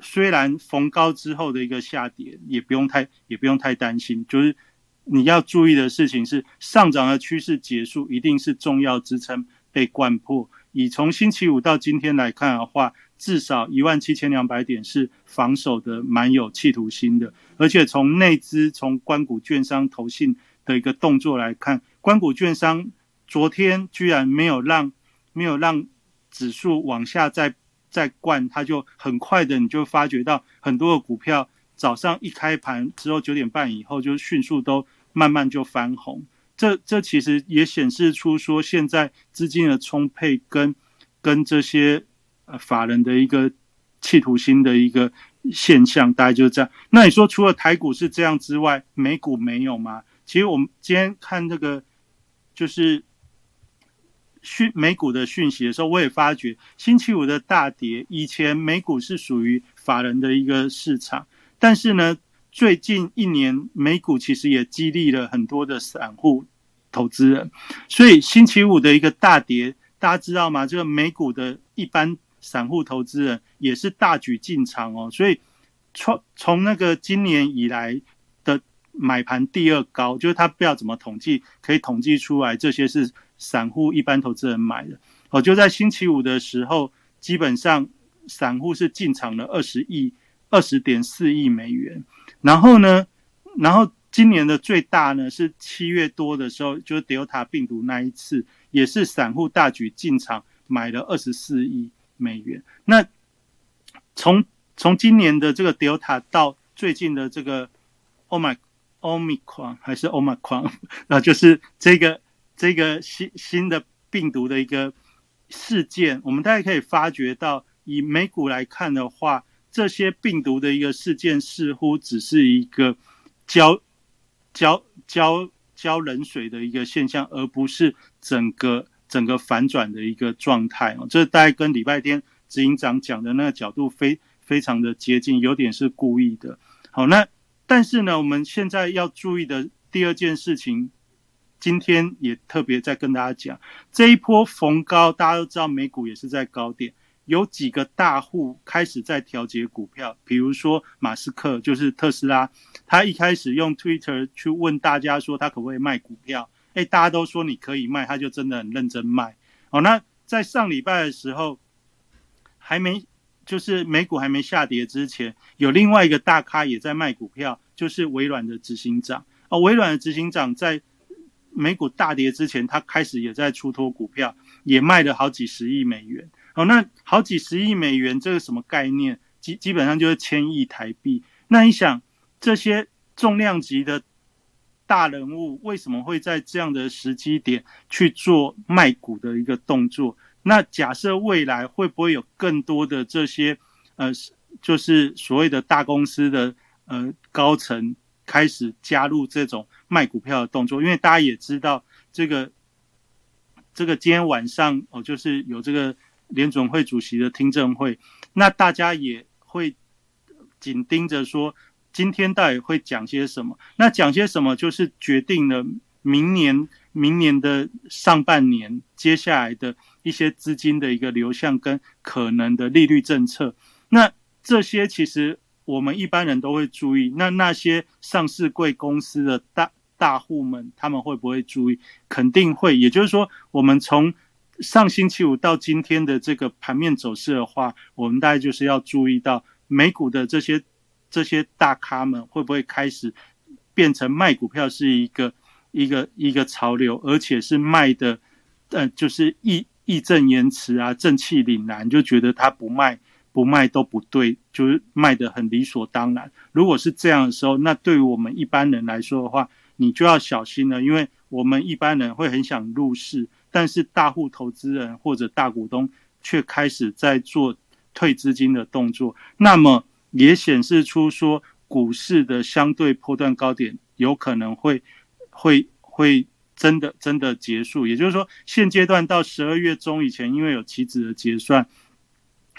虽然逢高之后的一个下跌也不用太也不用太担心，就是你要注意的事情是上涨的趋势结束，一定是重要支撑被灌破。以从星期五到今天来看的话，至少一万七千两百点是防守的蛮有企图心的，而且从内资从关谷券商投信。的一个动作来看，关谷券商昨天居然没有让没有让指数往下再再灌，它就很快的你就发觉到很多的股票早上一开盘之后九点半以后就迅速都慢慢就翻红，这这其实也显示出说现在资金的充沛跟跟这些呃法人的一个企图心的一个现象，大概就是这样。那你说除了台股是这样之外，美股没有吗？其实我们今天看这个就是讯美股的讯息的时候，我也发觉星期五的大跌，以前美股是属于法人的一个市场，但是呢，最近一年美股其实也激励了很多的散户投资人，所以星期五的一个大跌，大家知道吗？这个美股的一般散户投资人也是大举进场哦，所以从从那个今年以来。买盘第二高，就是他不知道怎么统计，可以统计出来这些是散户一般投资人买的。哦，就在星期五的时候，基本上散户是进场了二十亿、二十点四亿美元。然后呢，然后今年的最大呢是七月多的时候，就是 Delta 病毒那一次，也是散户大举进场买了二十四亿美元。那从从今年的这个 Delta 到最近的这个 Oh my！my。奥密克戎还是欧马狂，那就是这个这个新新的病毒的一个事件。我们大家可以发觉到，以美股来看的话，这些病毒的一个事件似乎只是一个浇浇浇浇冷水的一个现象，而不是整个整个反转的一个状态哦。这大概跟礼拜天执行长讲的那个角度非非常的接近，有点是故意的。好，那。但是呢，我们现在要注意的第二件事情，今天也特别在跟大家讲，这一波逢高，大家都知道美股也是在高点，有几个大户开始在调节股票，比如说马斯克，就是特斯拉，他一开始用 Twitter 去问大家说他可不可以卖股票，哎，大家都说你可以卖，他就真的很认真卖。好，那在上礼拜的时候，还没。就是美股还没下跌之前，有另外一个大咖也在卖股票，就是微软的执行长。哦，微软的执行长在美股大跌之前，他开始也在出脱股票，也卖了好几十亿美元。哦，那好几十亿美元，这个什么概念？基基本上就是千亿台币。那你想，这些重量级的大人物为什么会在这样的时机点去做卖股的一个动作？那假设未来会不会有更多的这些，呃，就是所谓的大公司的呃高层开始加入这种卖股票的动作？因为大家也知道，这个这个今天晚上哦，就是有这个联总会主席的听证会，那大家也会紧盯着说，今天到底会讲些什么？那讲些什么，就是决定了明年明年的上半年接下来的一些资金的一个流向跟可能的利率政策。那这些其实我们一般人都会注意，那那些上市贵公司的大。大户们他们会不会注意？肯定会。也就是说，我们从上星期五到今天的这个盘面走势的话，我们大概就是要注意到美股的这些这些大咖们会不会开始变成卖股票是一个一个一个潮流，而且是卖的，呃，就是一义正言辞啊，正气凛然，就觉得他不卖不卖都不对，就是卖的很理所当然。如果是这样的时候，那对于我们一般人来说的话，你就要小心了，因为我们一般人会很想入市，但是大户投资人或者大股东却开始在做退资金的动作，那么也显示出说股市的相对波段高点有可能会会会真的真的结束。也就是说，现阶段到十二月中以前，因为有期指的结算，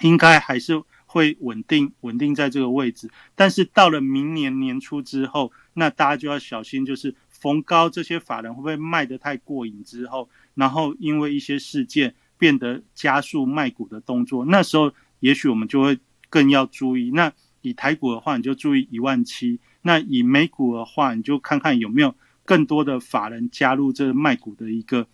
应该还是会稳定稳定在这个位置，但是到了明年年初之后。那大家就要小心，就是逢高这些法人会不会卖得太过瘾之后，然后因为一些事件变得加速卖股的动作，那时候也许我们就会更要注意。那以台股的话，你就注意一万七；那以美股的话，你就看看有没有更多的法人加入这卖股的一个，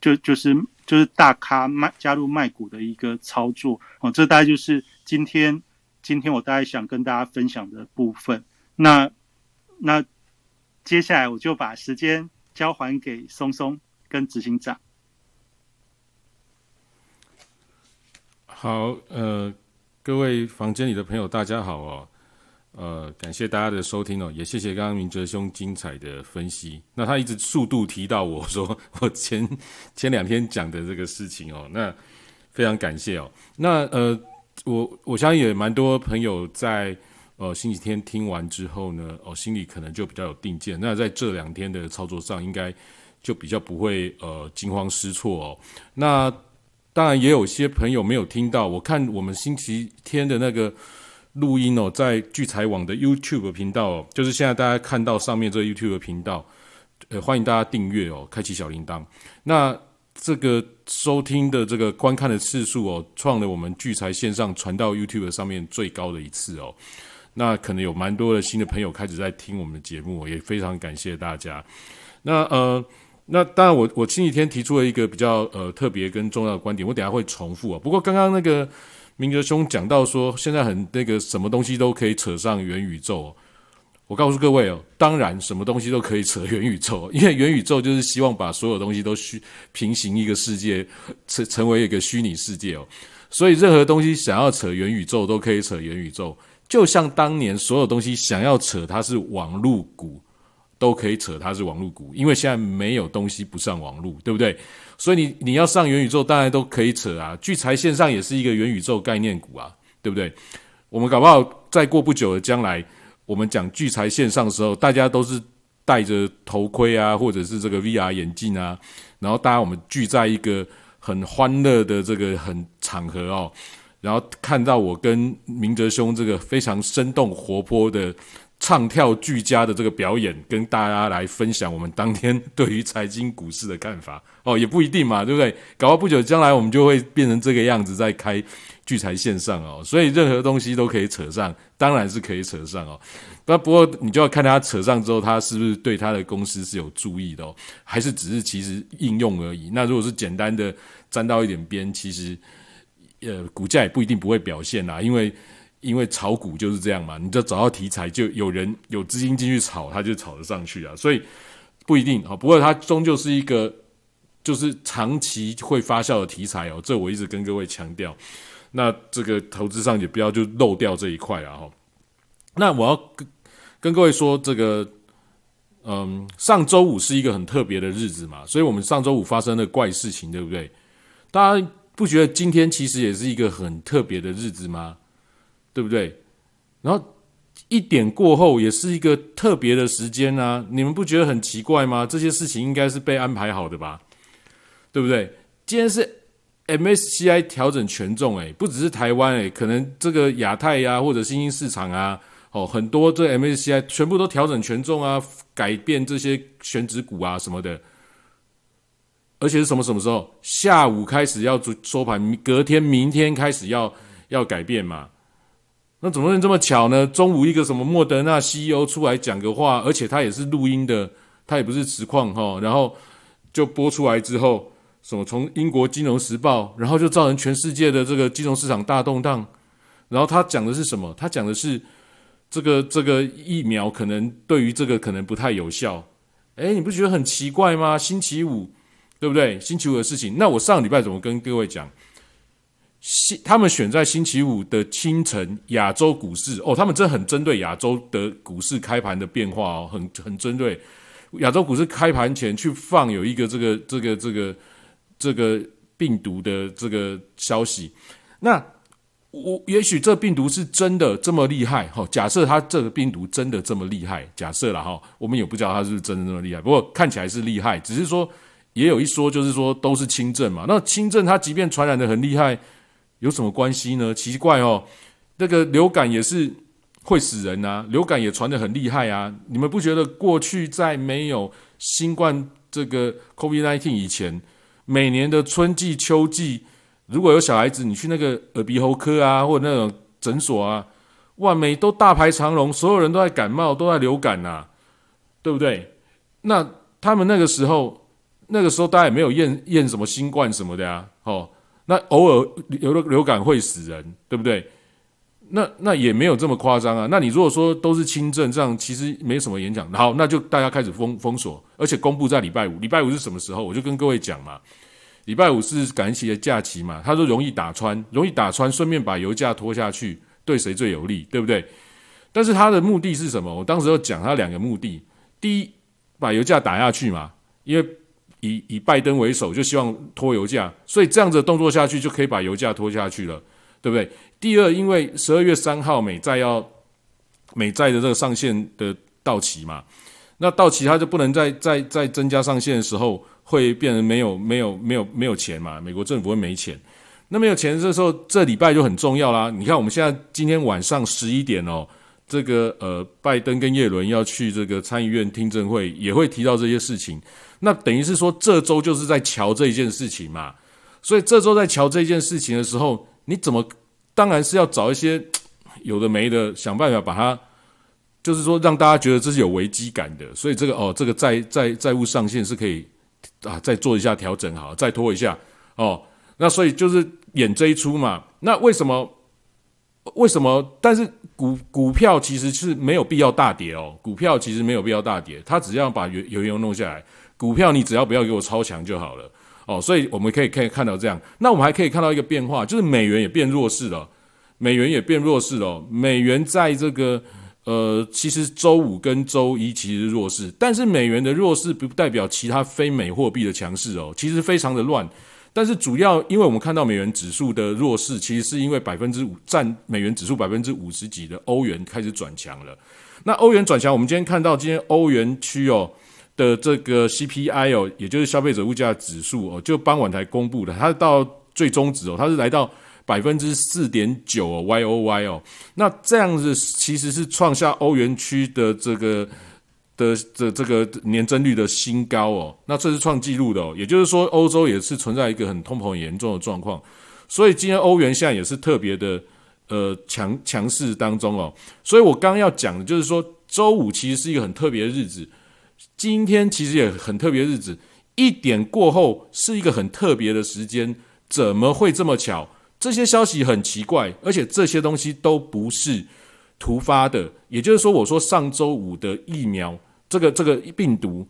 就就是就是大咖卖加入卖股的一个操作哦。这大概就是今天今天我大概想跟大家分享的部分。那。那接下来我就把时间交还给松松跟执行长。好，呃，各位房间里的朋友，大家好哦，呃，感谢大家的收听哦，也谢谢刚刚明哲兄精彩的分析。那他一直速度提到我说 我前前两天讲的这个事情哦，那非常感谢哦。那呃，我我相信也蛮多朋友在。呃，星期天听完之后呢，哦，心里可能就比较有定见。那在这两天的操作上，应该就比较不会呃惊慌失措哦。那当然也有些朋友没有听到，我看我们星期天的那个录音哦，在聚财网的 YouTube 频道哦，就是现在大家看到上面这个 YouTube 频道，呃，欢迎大家订阅哦，开启小铃铛。那这个收听的这个观看的次数哦，创了我们聚财线上传到 YouTube 上面最高的一次哦。那可能有蛮多的新的朋友开始在听我们的节目，也非常感谢大家。那呃，那当然我我星期天提出了一个比较呃特别跟重要的观点，我等下会重复啊。不过刚刚那个明哲兄讲到说，现在很那个什么东西都可以扯上元宇宙。我告诉各位哦，当然什么东西都可以扯元宇宙，因为元宇宙就是希望把所有东西都虚平行一个世界，成成为一个虚拟世界哦。所以任何东西想要扯元宇宙，都可以扯元宇宙。就像当年所有东西想要扯它是网络股，都可以扯它是网络股，因为现在没有东西不上网络，对不对？所以你你要上元宇宙，当然都可以扯啊。聚财线上也是一个元宇宙概念股啊，对不对？我们搞不好再过不久的将来，我们讲聚财线上的时候，大家都是戴着头盔啊，或者是这个 VR 眼镜啊，然后大家我们聚在一个很欢乐的这个很场合哦。然后看到我跟明哲兄这个非常生动活泼的唱跳俱佳的这个表演，跟大家来分享我们当天对于财经股市的看法哦，也不一定嘛，对不对？搞到不久将来我们就会变成这个样子，在开聚财线上哦，所以任何东西都可以扯上，当然是可以扯上哦。那不过你就要看他扯上之后，他是不是对他的公司是有注意的哦，还是只是其实应用而已？那如果是简单的沾到一点边，其实。呃，股价也不一定不会表现啦，因为因为炒股就是这样嘛，你就找到题材，就有人有资金进去炒，它就炒得上去啊，所以不一定啊。不过它终究是一个就是长期会发酵的题材哦，这我一直跟各位强调。那这个投资上也不要就漏掉这一块啊哈。那我要跟跟各位说，这个嗯，上周五是一个很特别的日子嘛，所以我们上周五发生的怪事情，对不对？大家。不觉得今天其实也是一个很特别的日子吗？对不对？然后一点过后也是一个特别的时间啊！你们不觉得很奇怪吗？这些事情应该是被安排好的吧？对不对？今天是 MSCI 调整权重，诶，不只是台湾，诶，可能这个亚太呀，或者新兴市场啊，哦，很多这 MSCI 全部都调整权重啊，改变这些选址股啊什么的。而且是什么什么时候？下午开始要收盘，隔天明天开始要要改变嘛？那怎么能这么巧呢？中午一个什么莫德纳 CEO 出来讲个话，而且他也是录音的，他也不是实况哈。然后就播出来之后，什么从英国金融时报，然后就造成全世界的这个金融市场大动荡。然后他讲的是什么？他讲的是这个这个疫苗可能对于这个可能不太有效。哎，你不觉得很奇怪吗？星期五。对不对？星期五的事情，那我上礼拜怎么跟各位讲？星他们选在星期五的清晨，亚洲股市哦，他们真的很针对亚洲的股市开盘的变化哦，很很针对亚洲股市开盘前去放有一个这个这个这个这个病毒的这个消息。那我也许这病毒是真的这么厉害哈？假设它这个病毒真的这么厉害，假设了哈，我们也不知道它是真的那么厉害，不过看起来是厉害，只是说。也有一说，就是说都是轻症嘛。那轻症它即便传染的很厉害，有什么关系呢？奇怪哦，那个流感也是会死人啊，流感也传的很厉害啊。你们不觉得过去在没有新冠这个 COVID-19 以前，每年的春季、秋季，如果有小孩子，你去那个耳鼻喉科啊，或者那种诊所啊，哇，每都大排长龙，所有人都在感冒，都在流感呐，对不对？那他们那个时候。那个时候大家也没有验验什么新冠什么的呀，哦，那偶尔流流感会死人，对不对？那那也没有这么夸张啊。那你如果说都是轻症，这样其实没什么演讲。好，那就大家开始封封锁，而且公布在礼拜五。礼拜五是什么时候？我就跟各位讲嘛，礼拜五是感恩节假期嘛。他说容易打穿，容易打穿，顺便把油价拖下去，对谁最有利，对不对？但是他的目的是什么？我当时有讲他两个目的：第一，把油价打下去嘛，因为。以以拜登为首，就希望拖油价，所以这样子的动作下去就可以把油价拖下去了，对不对？第二，因为十二月三号美债要美债的这个上限的到期嘛，那到期它就不能再再再增加上限的时候，会变成没有没有没有没有钱嘛？美国政府会没钱，那没有钱这时候，这礼拜就很重要啦。你看我们现在今天晚上十一点哦，这个呃，拜登跟叶伦要去这个参议院听证会，也会提到这些事情。那等于是说，这周就是在瞧这一件事情嘛，所以这周在瞧这件事情的时候，你怎么当然是要找一些有的没的，想办法把它，就是说让大家觉得这是有危机感的。所以这个哦，这个债债债务上限是可以啊，再做一下调整，好，再拖一下哦。那所以就是演这一出嘛。那为什么？为什么？但是股股票其实是没有必要大跌哦，股票其实没有必要大跌，它只要把原原油弄下来。股票你只要不要给我超强就好了哦，所以我们可以可以看到这样，那我们还可以看到一个变化，就是美元也变弱势了，美元也变弱势了。美元在这个呃，其实周五跟周一其实弱势，但是美元的弱势不代表其他非美货币的强势哦，其实非常的乱。但是主要因为我们看到美元指数的弱势，其实是因为百分之五占美元指数百分之五十几的欧元开始转强了。那欧元转强，我们今天看到今天欧元区哦。的这个 CPI 哦，也就是消费者物价指数哦，就傍晚才公布的，它到最终值哦，它是来到百分之四点九哦，Y O Y 哦，那这样子其实是创下欧元区的这个的的这个年增率的新高哦，那这是创纪录的哦，也就是说欧洲也是存在一个很通膨严重的状况，所以今天欧元现在也是特别的呃强强势当中哦，所以我刚要讲的就是说周五其实是一个很特别的日子。今天其实也很特别日子，一点过后是一个很特别的时间，怎么会这么巧？这些消息很奇怪，而且这些东西都不是突发的。也就是说，我说上周五的疫苗，这个这个病毒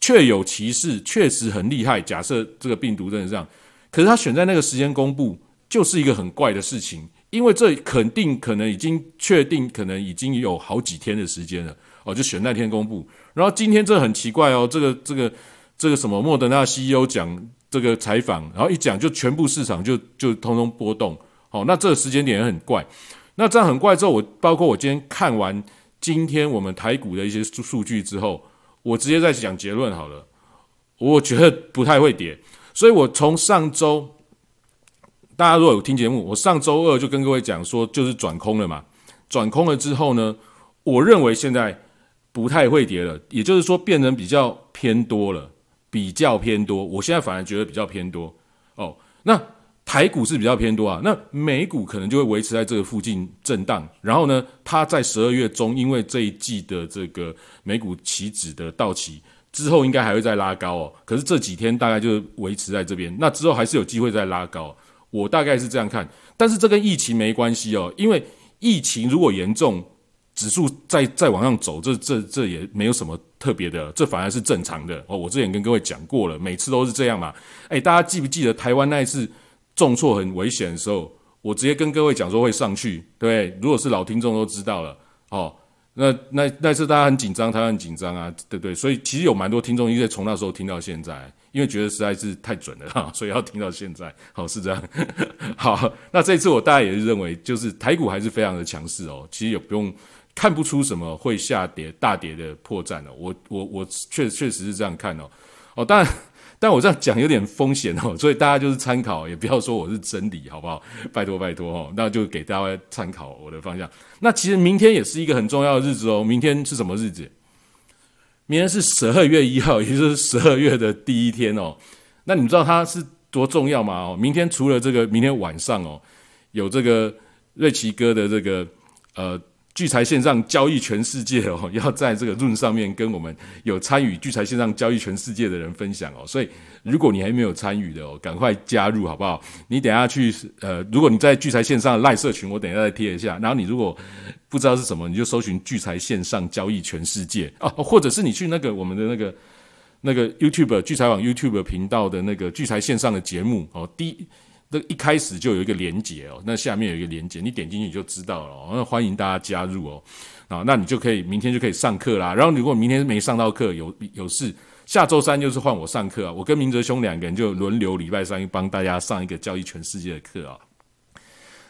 确有其事，确实很厉害。假设这个病毒真的这样，可是他选在那个时间公布，就是一个很怪的事情，因为这肯定可能已经确定，可能已经有好几天的时间了。哦，就选那天公布。然后今天这很奇怪哦，这个这个这个什么莫德纳 CEO 讲这个采访，然后一讲就全部市场就就通通波动。好，那这个时间点也很怪。那这样很怪之后，我包括我今天看完今天我们台股的一些数数据之后，我直接在讲结论好了。我觉得不太会跌，所以我从上周，大家如果有听节目，我上周二就跟各位讲说，就是转空了嘛。转空了之后呢，我认为现在不太会跌了，也就是说变成比较偏多了，比较偏多。我现在反而觉得比较偏多哦。那台股是比较偏多啊，那美股可能就会维持在这个附近震荡。然后呢，它在十二月中，因为这一季的这个美股期指的到期之后，应该还会再拉高哦。可是这几天大概就维持在这边，那之后还是有机会再拉高。我大概是这样看，但是这跟疫情没关系哦，因为疫情如果严重，指数再再往上走，这这这也没有什么特别的，这反而是正常的哦。我之前跟各位讲过了，每次都是这样嘛。诶，大家记不记得台湾那一次？重挫很危险的时候，我直接跟各位讲说会上去，对，如果是老听众都知道了，哦，那那那次大家很紧张，他很紧张啊，对不对？所以其实有蛮多听众因为从那时候听到现在，因为觉得实在是太准了哈，所以要听到现在，好是这样。好，那这次我大概也是认为，就是台股还是非常的强势哦，其实也不用看不出什么会下跌大跌的破绽了，我我我确确实是这样看哦，哦，当然。但我这样讲有点风险哦，所以大家就是参考，也不要说我是真理，好不好？拜托拜托哦，那就给大家参考我的方向。那其实明天也是一个很重要的日子哦，明天是什么日子？明天是十二月一号，也就是十二月的第一天哦。那你知道它是多重要吗？哦，明天除了这个，明天晚上哦，有这个瑞奇哥的这个呃。聚财线上交易全世界哦，要在这个论上面跟我们有参与聚财线上交易全世界的人分享哦。所以如果你还没有参与的哦，赶快加入好不好？你等下去呃，如果你在聚财线上赖社群，我等下再贴一下。然后你如果不知道是什么，你就搜寻聚财线上交易全世界哦，或者是你去那个我们的那个那个 YouTube 聚财网 YouTube 频道的那个聚财线上的节目哦，第。这一开始就有一个连接哦，那下面有一个连接，你点进去就知道了哦。那欢迎大家加入哦，啊，那你就可以明天就可以上课啦。然后如果明天没上到课，有有事，下周三就是换我上课啊。我跟明哲兄两个人就轮流礼拜三帮大家上一个教育全世界的课啊。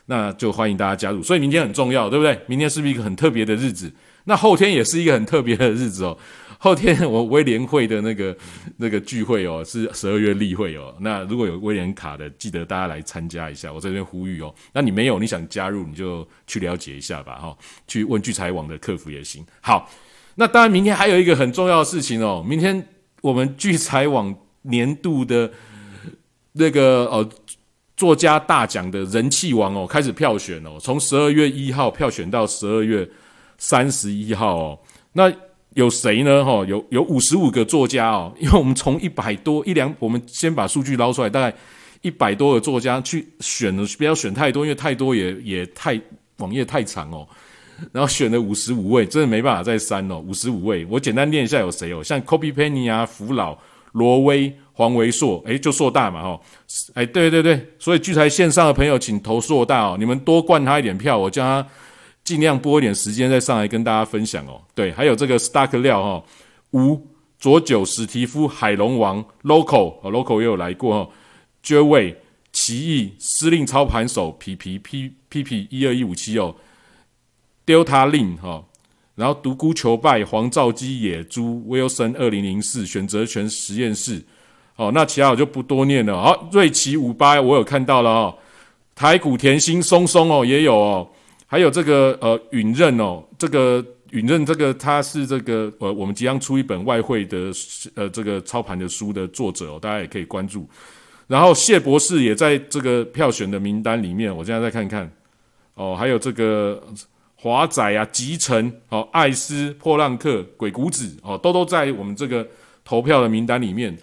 那就欢迎大家加入，所以明天很重要，对不对？明天是不是一个很特别的日子？那后天也是一个很特别的日子哦。后天我威廉会的那个 那个聚会哦，是十二月例会哦。那如果有威廉卡的，记得大家来参加一下。我这边呼吁哦。那你没有，你想加入，你就去了解一下吧，哈。去问聚财网的客服也行。好，那当然明天还有一个很重要的事情哦。明天我们聚财网年度的那个呃作家大奖的人气王哦，开始票选哦，从十二月一号票选到十二月三十一号哦。那有谁呢？哈，有有五十五个作家哦，因为我们从一百多一两，我们先把数据捞出来，大概一百多个作家去选了，不要选太多，因为太多也也太网页太长哦。然后选了五十五位，真的没办法再删哦。五十五位，我简单念一下有谁哦，像 Copy Penny 啊、福老、罗威、黄维硕，诶，就硕大嘛，哈，诶，对对对，所以聚财线上的朋友，请投硕大哦，你们多灌他一点票，我叫他。尽量拨一点时间再上来跟大家分享哦。对，还有这个 Stark 料哈，吴左九史提夫海龙王 Local 哦，Local 也有来过哈。j o y 奇异司令操盘手皮皮 P P P 一二一五七哦，Delta Lin 哈，然后独孤求败黄兆基野猪 Wilson 二零零四选择权实验室哦，那其他我就不多念了。好，瑞奇五八我有看到了哦，台股甜心松松哦也有哦。还有这个呃允任哦，这个允任这个他是这个呃我们即将出一本外汇的呃这个操盘的书的作者哦，大家也可以关注。然后谢博士也在这个票选的名单里面，我现在再看看哦，还有这个华仔啊、吉成哦、艾斯、破浪客、鬼谷子哦，都都在我们这个投票的名单里面。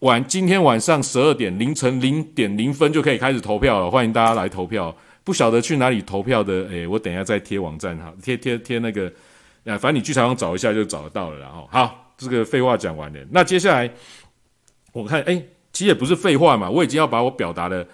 晚今天晚上十二点凌晨零点零分就可以开始投票了，欢迎大家来投票。不晓得去哪里投票的，诶，我等一下再贴网站哈，贴贴贴那个，啊，反正你去采访找一下就找得到了。然后，好，这个废话讲完了，那接下来我看，诶，其实也不是废话嘛，我已经要把我表达的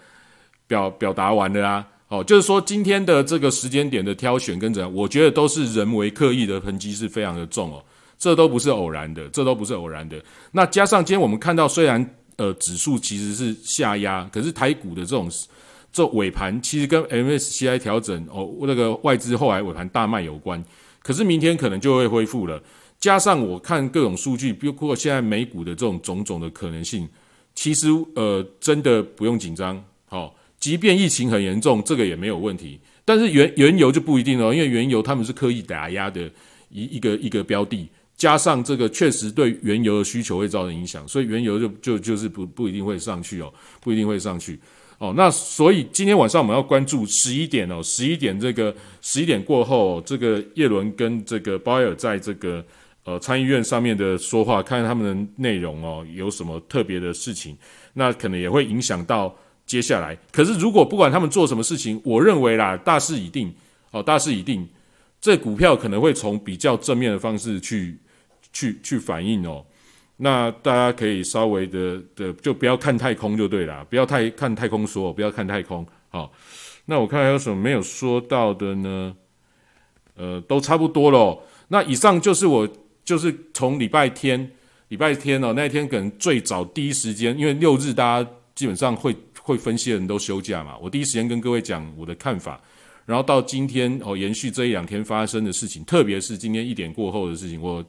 表表达完了啊。哦，就是说今天的这个时间点的挑选跟怎样，我觉得都是人为刻意的痕迹是非常的重哦，这都不是偶然的，这都不是偶然的。那加上今天我们看到，虽然呃指数其实是下压，可是台股的这种。这尾盘其实跟 MSCI 调整哦，那个外资后来尾盘大卖有关，可是明天可能就会恢复了。加上我看各种数据，包括现在美股的这种种种的可能性，其实呃真的不用紧张，好，即便疫情很严重，这个也没有问题。但是原原油就不一定哦，因为原油他们是刻意打压的一一个一个标的，加上这个确实对原油的需求会造成影响，所以原油就就就是不不一定会上去哦，不一定会上去哦。那所以今天晚上我们要关注十一点哦，十一点这个十一点过后，这个叶伦跟这个鲍威尔在这个呃参议院上面的说话，看看他们的内容哦，有什么特别的事情，那可能也会影响到。接下来，可是如果不管他们做什么事情，我认为啦，大势已定，哦，大势已定，这股票可能会从比较正面的方式去去去反应哦。那大家可以稍微的的，就不要看太空就对了，不要太看太空说，不要看太空。好，那我看还有什么没有说到的呢？呃，都差不多了。那以上就是我就是从礼拜天，礼拜天哦，那一天可能最早第一时间，因为六日大家基本上会。会分析的人都休假嘛？我第一时间跟各位讲我的看法，然后到今天哦，延续这一两天发生的事情，特别是今天一点过后的事情，我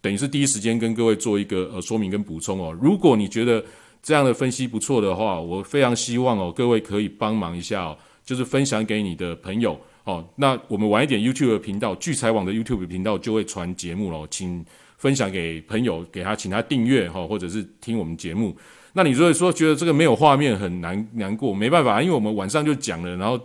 等于是第一时间跟各位做一个呃说明跟补充哦。如果你觉得这样的分析不错的话，我非常希望哦，各位可以帮忙一下哦，就是分享给你的朋友哦。那我们晚一点 YouTube 频道聚财网的 YouTube 频道就会传节目了，请分享给朋友，给他请他订阅哈，或者是听我们节目。那你如果说觉得这个没有画面很难难过，没办法，因为我们晚上就讲了，然后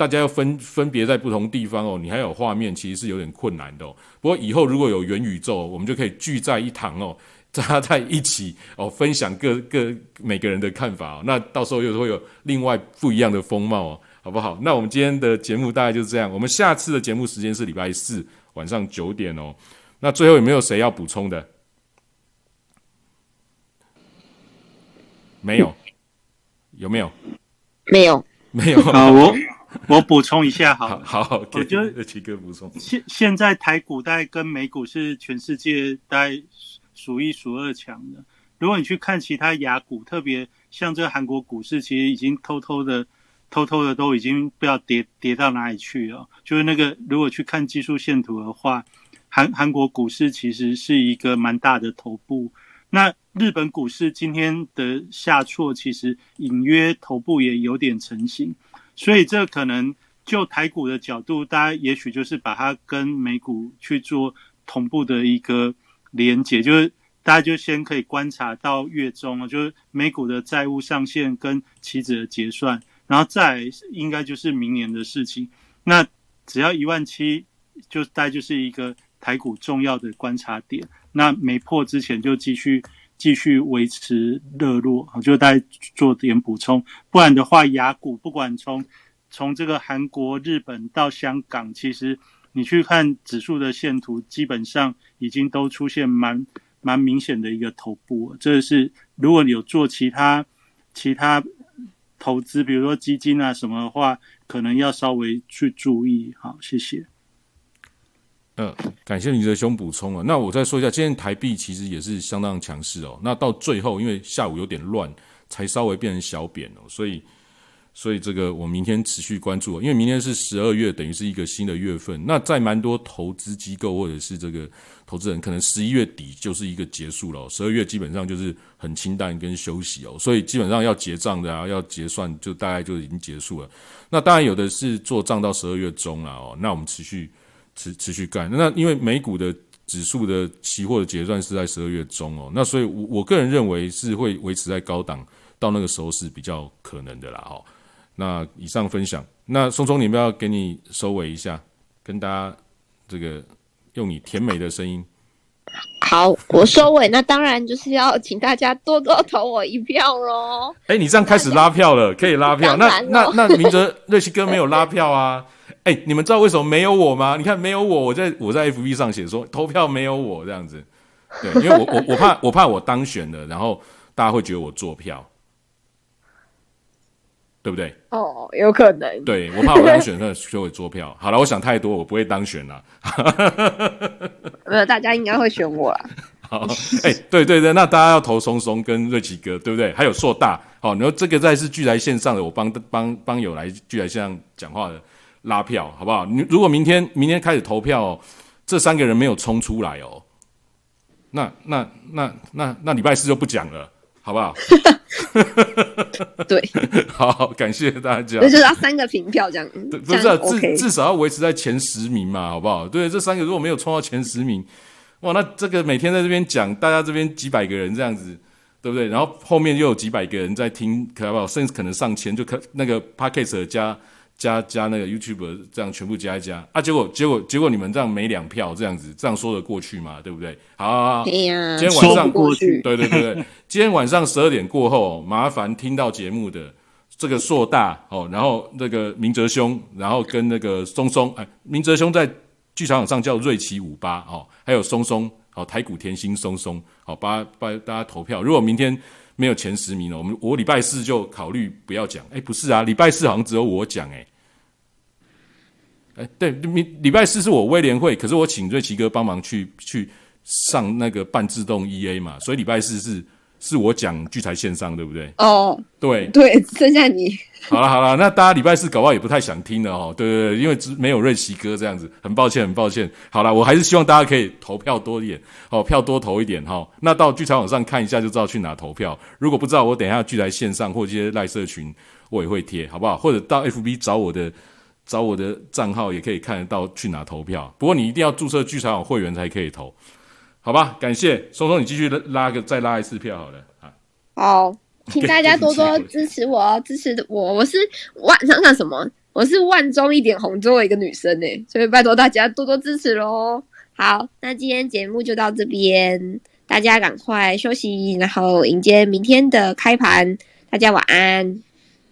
大家要分分别在不同地方哦，你还有画面，其实是有点困难的哦。不过以后如果有元宇宙，我们就可以聚在一堂哦，大家在一起哦，分享各各每个人的看法哦。那到时候又会有另外不一样的风貌哦，好不好？那我们今天的节目大概就是这样，我们下次的节目时间是礼拜四晚上九点哦。那最后有没有谁要补充的？没有，有没有？没有，没有。好，我 我补充一下，好，好，我觉得七哥补充。现现在台股大概跟美股是全世界大概数一数二强的。如果你去看其他亚股，特别像这个韩国股市，其实已经偷偷的、偷偷的都已经不知道跌跌到哪里去了。就是那个，如果去看技术线图的话，韩韩国股市其实是一个蛮大的头部。那日本股市今天的下挫，其实隐约头部也有点成型，所以这可能就台股的角度，大家也许就是把它跟美股去做同步的一个连接，就是大家就先可以观察到月中啊，就是美股的债务上限跟期指的结算，然后再应该就是明年的事情。那只要一万七，就大概就是一个台股重要的观察点。那没破之前就继续继续维持热络，就再做点补充，不然的话，雅股不管从从这个韩国、日本到香港，其实你去看指数的线图，基本上已经都出现蛮蛮明显的一个头部。这是如果你有做其他其他投资，比如说基金啊什么的话，可能要稍微去注意。好，谢谢。嗯，感谢你的兄补充啊。那我再说一下，今天台币其实也是相当强势哦。那到最后，因为下午有点乱，才稍微变成小贬哦。所以，所以这个我明天持续关注，因为明天是十二月，等于是一个新的月份。那在蛮多投资机构或者是这个投资人，可能十一月底就是一个结束了，十二月基本上就是很清淡跟休息哦。所以基本上要结账的啊，要结算，就大概就已经结束了。那当然有的是做账到十二月中了哦。那我们持续。持持续干，那因为美股的指数的期货的结算是在十二月中哦，那所以，我我个人认为是会维持在高档，到那个时候是比较可能的啦哦。那以上分享，那松松，你们要给你收尾一下，跟大家这个用你甜美的声音。好，我收尾，那当然就是要请大家多多投我一票喽。哎，你这样开始拉票了，可以拉票。那那那明哲瑞奇哥没有拉票啊。哎，你们知道为什么没有我吗？你看没有我，我在我在 FB 上写说投票没有我这样子，对，因为我我我怕我怕我当选了，然后大家会觉得我做票，对不对？哦，有可能。对我怕我当选了就会做票。好了，我想太多，我不会当选了。没有，大家应该会选我了。好，哎，对对对，那大家要投松松跟瑞奇哥，对不对？还有硕大，好，然后这个在是聚来线上的，我帮帮帮友来聚来线上讲话的。拉票好不好？你如果明天明天开始投票，这三个人没有冲出来哦，那那那那那礼拜四就不讲了，好不好？对，好，感谢大家那。就是要三个平票这样，对，不是、啊、至至少要维持在前十名嘛，好不好？对，这三个如果没有冲到前十名，哇，那这个每天在这边讲，大家这边几百个人这样子，对不对？然后后面又有几百个人在听，可好不好？甚至可能上千，就可那个 podcast 加加加那个 YouTube 这样全部加一加啊，结果结果结果你们这样没两票这样子，这样说得过去吗？对不对？好好好，哎呀，今天晚上过去，对对对对，今天晚上十二点过后，麻烦听到节目的这个硕大哦，然后那个明哲兄，然后跟那个松松，哎，明哲兄在剧场上叫瑞奇五八哦，还有松松哦，台股甜心松松，好，帮帮大家投票。如果明天没有前十名了，我们我礼拜四就考虑不要讲。哎，不是啊，礼拜四好像只有我讲哎。哎，对，礼礼拜四是我威廉会，可是我请瑞奇哥帮忙去去上那个半自动 EA 嘛，所以礼拜四是是我讲聚财线上，对不对？哦，对，对，剩下你，好了好了，那大家礼拜四搞不好也不太想听了哦，对对对，因为只没有瑞奇哥这样子，很抱歉很抱歉。好了，我还是希望大家可以投票多一点，哦，票多投一点哈、那到聚财网上看一下就知道去哪投票。如果不知道，我等一下聚财线上或这些赖社群我也会贴，好不好？或者到 FB 找我的找我的账号也可以看得到去哪投票。不过你一定要注册聚财网会员才可以投，好吧？感谢松松，你继续拉拉个再拉一次票好了啊。好，请大家多多支持我哦，支持我，我是万想想什么？我是万中一点红中的一个女生呢，所以拜托大家多多支持喽。好，那今天节目就到这边，大家赶快休息，然后迎接明天的开盘。大家晚安。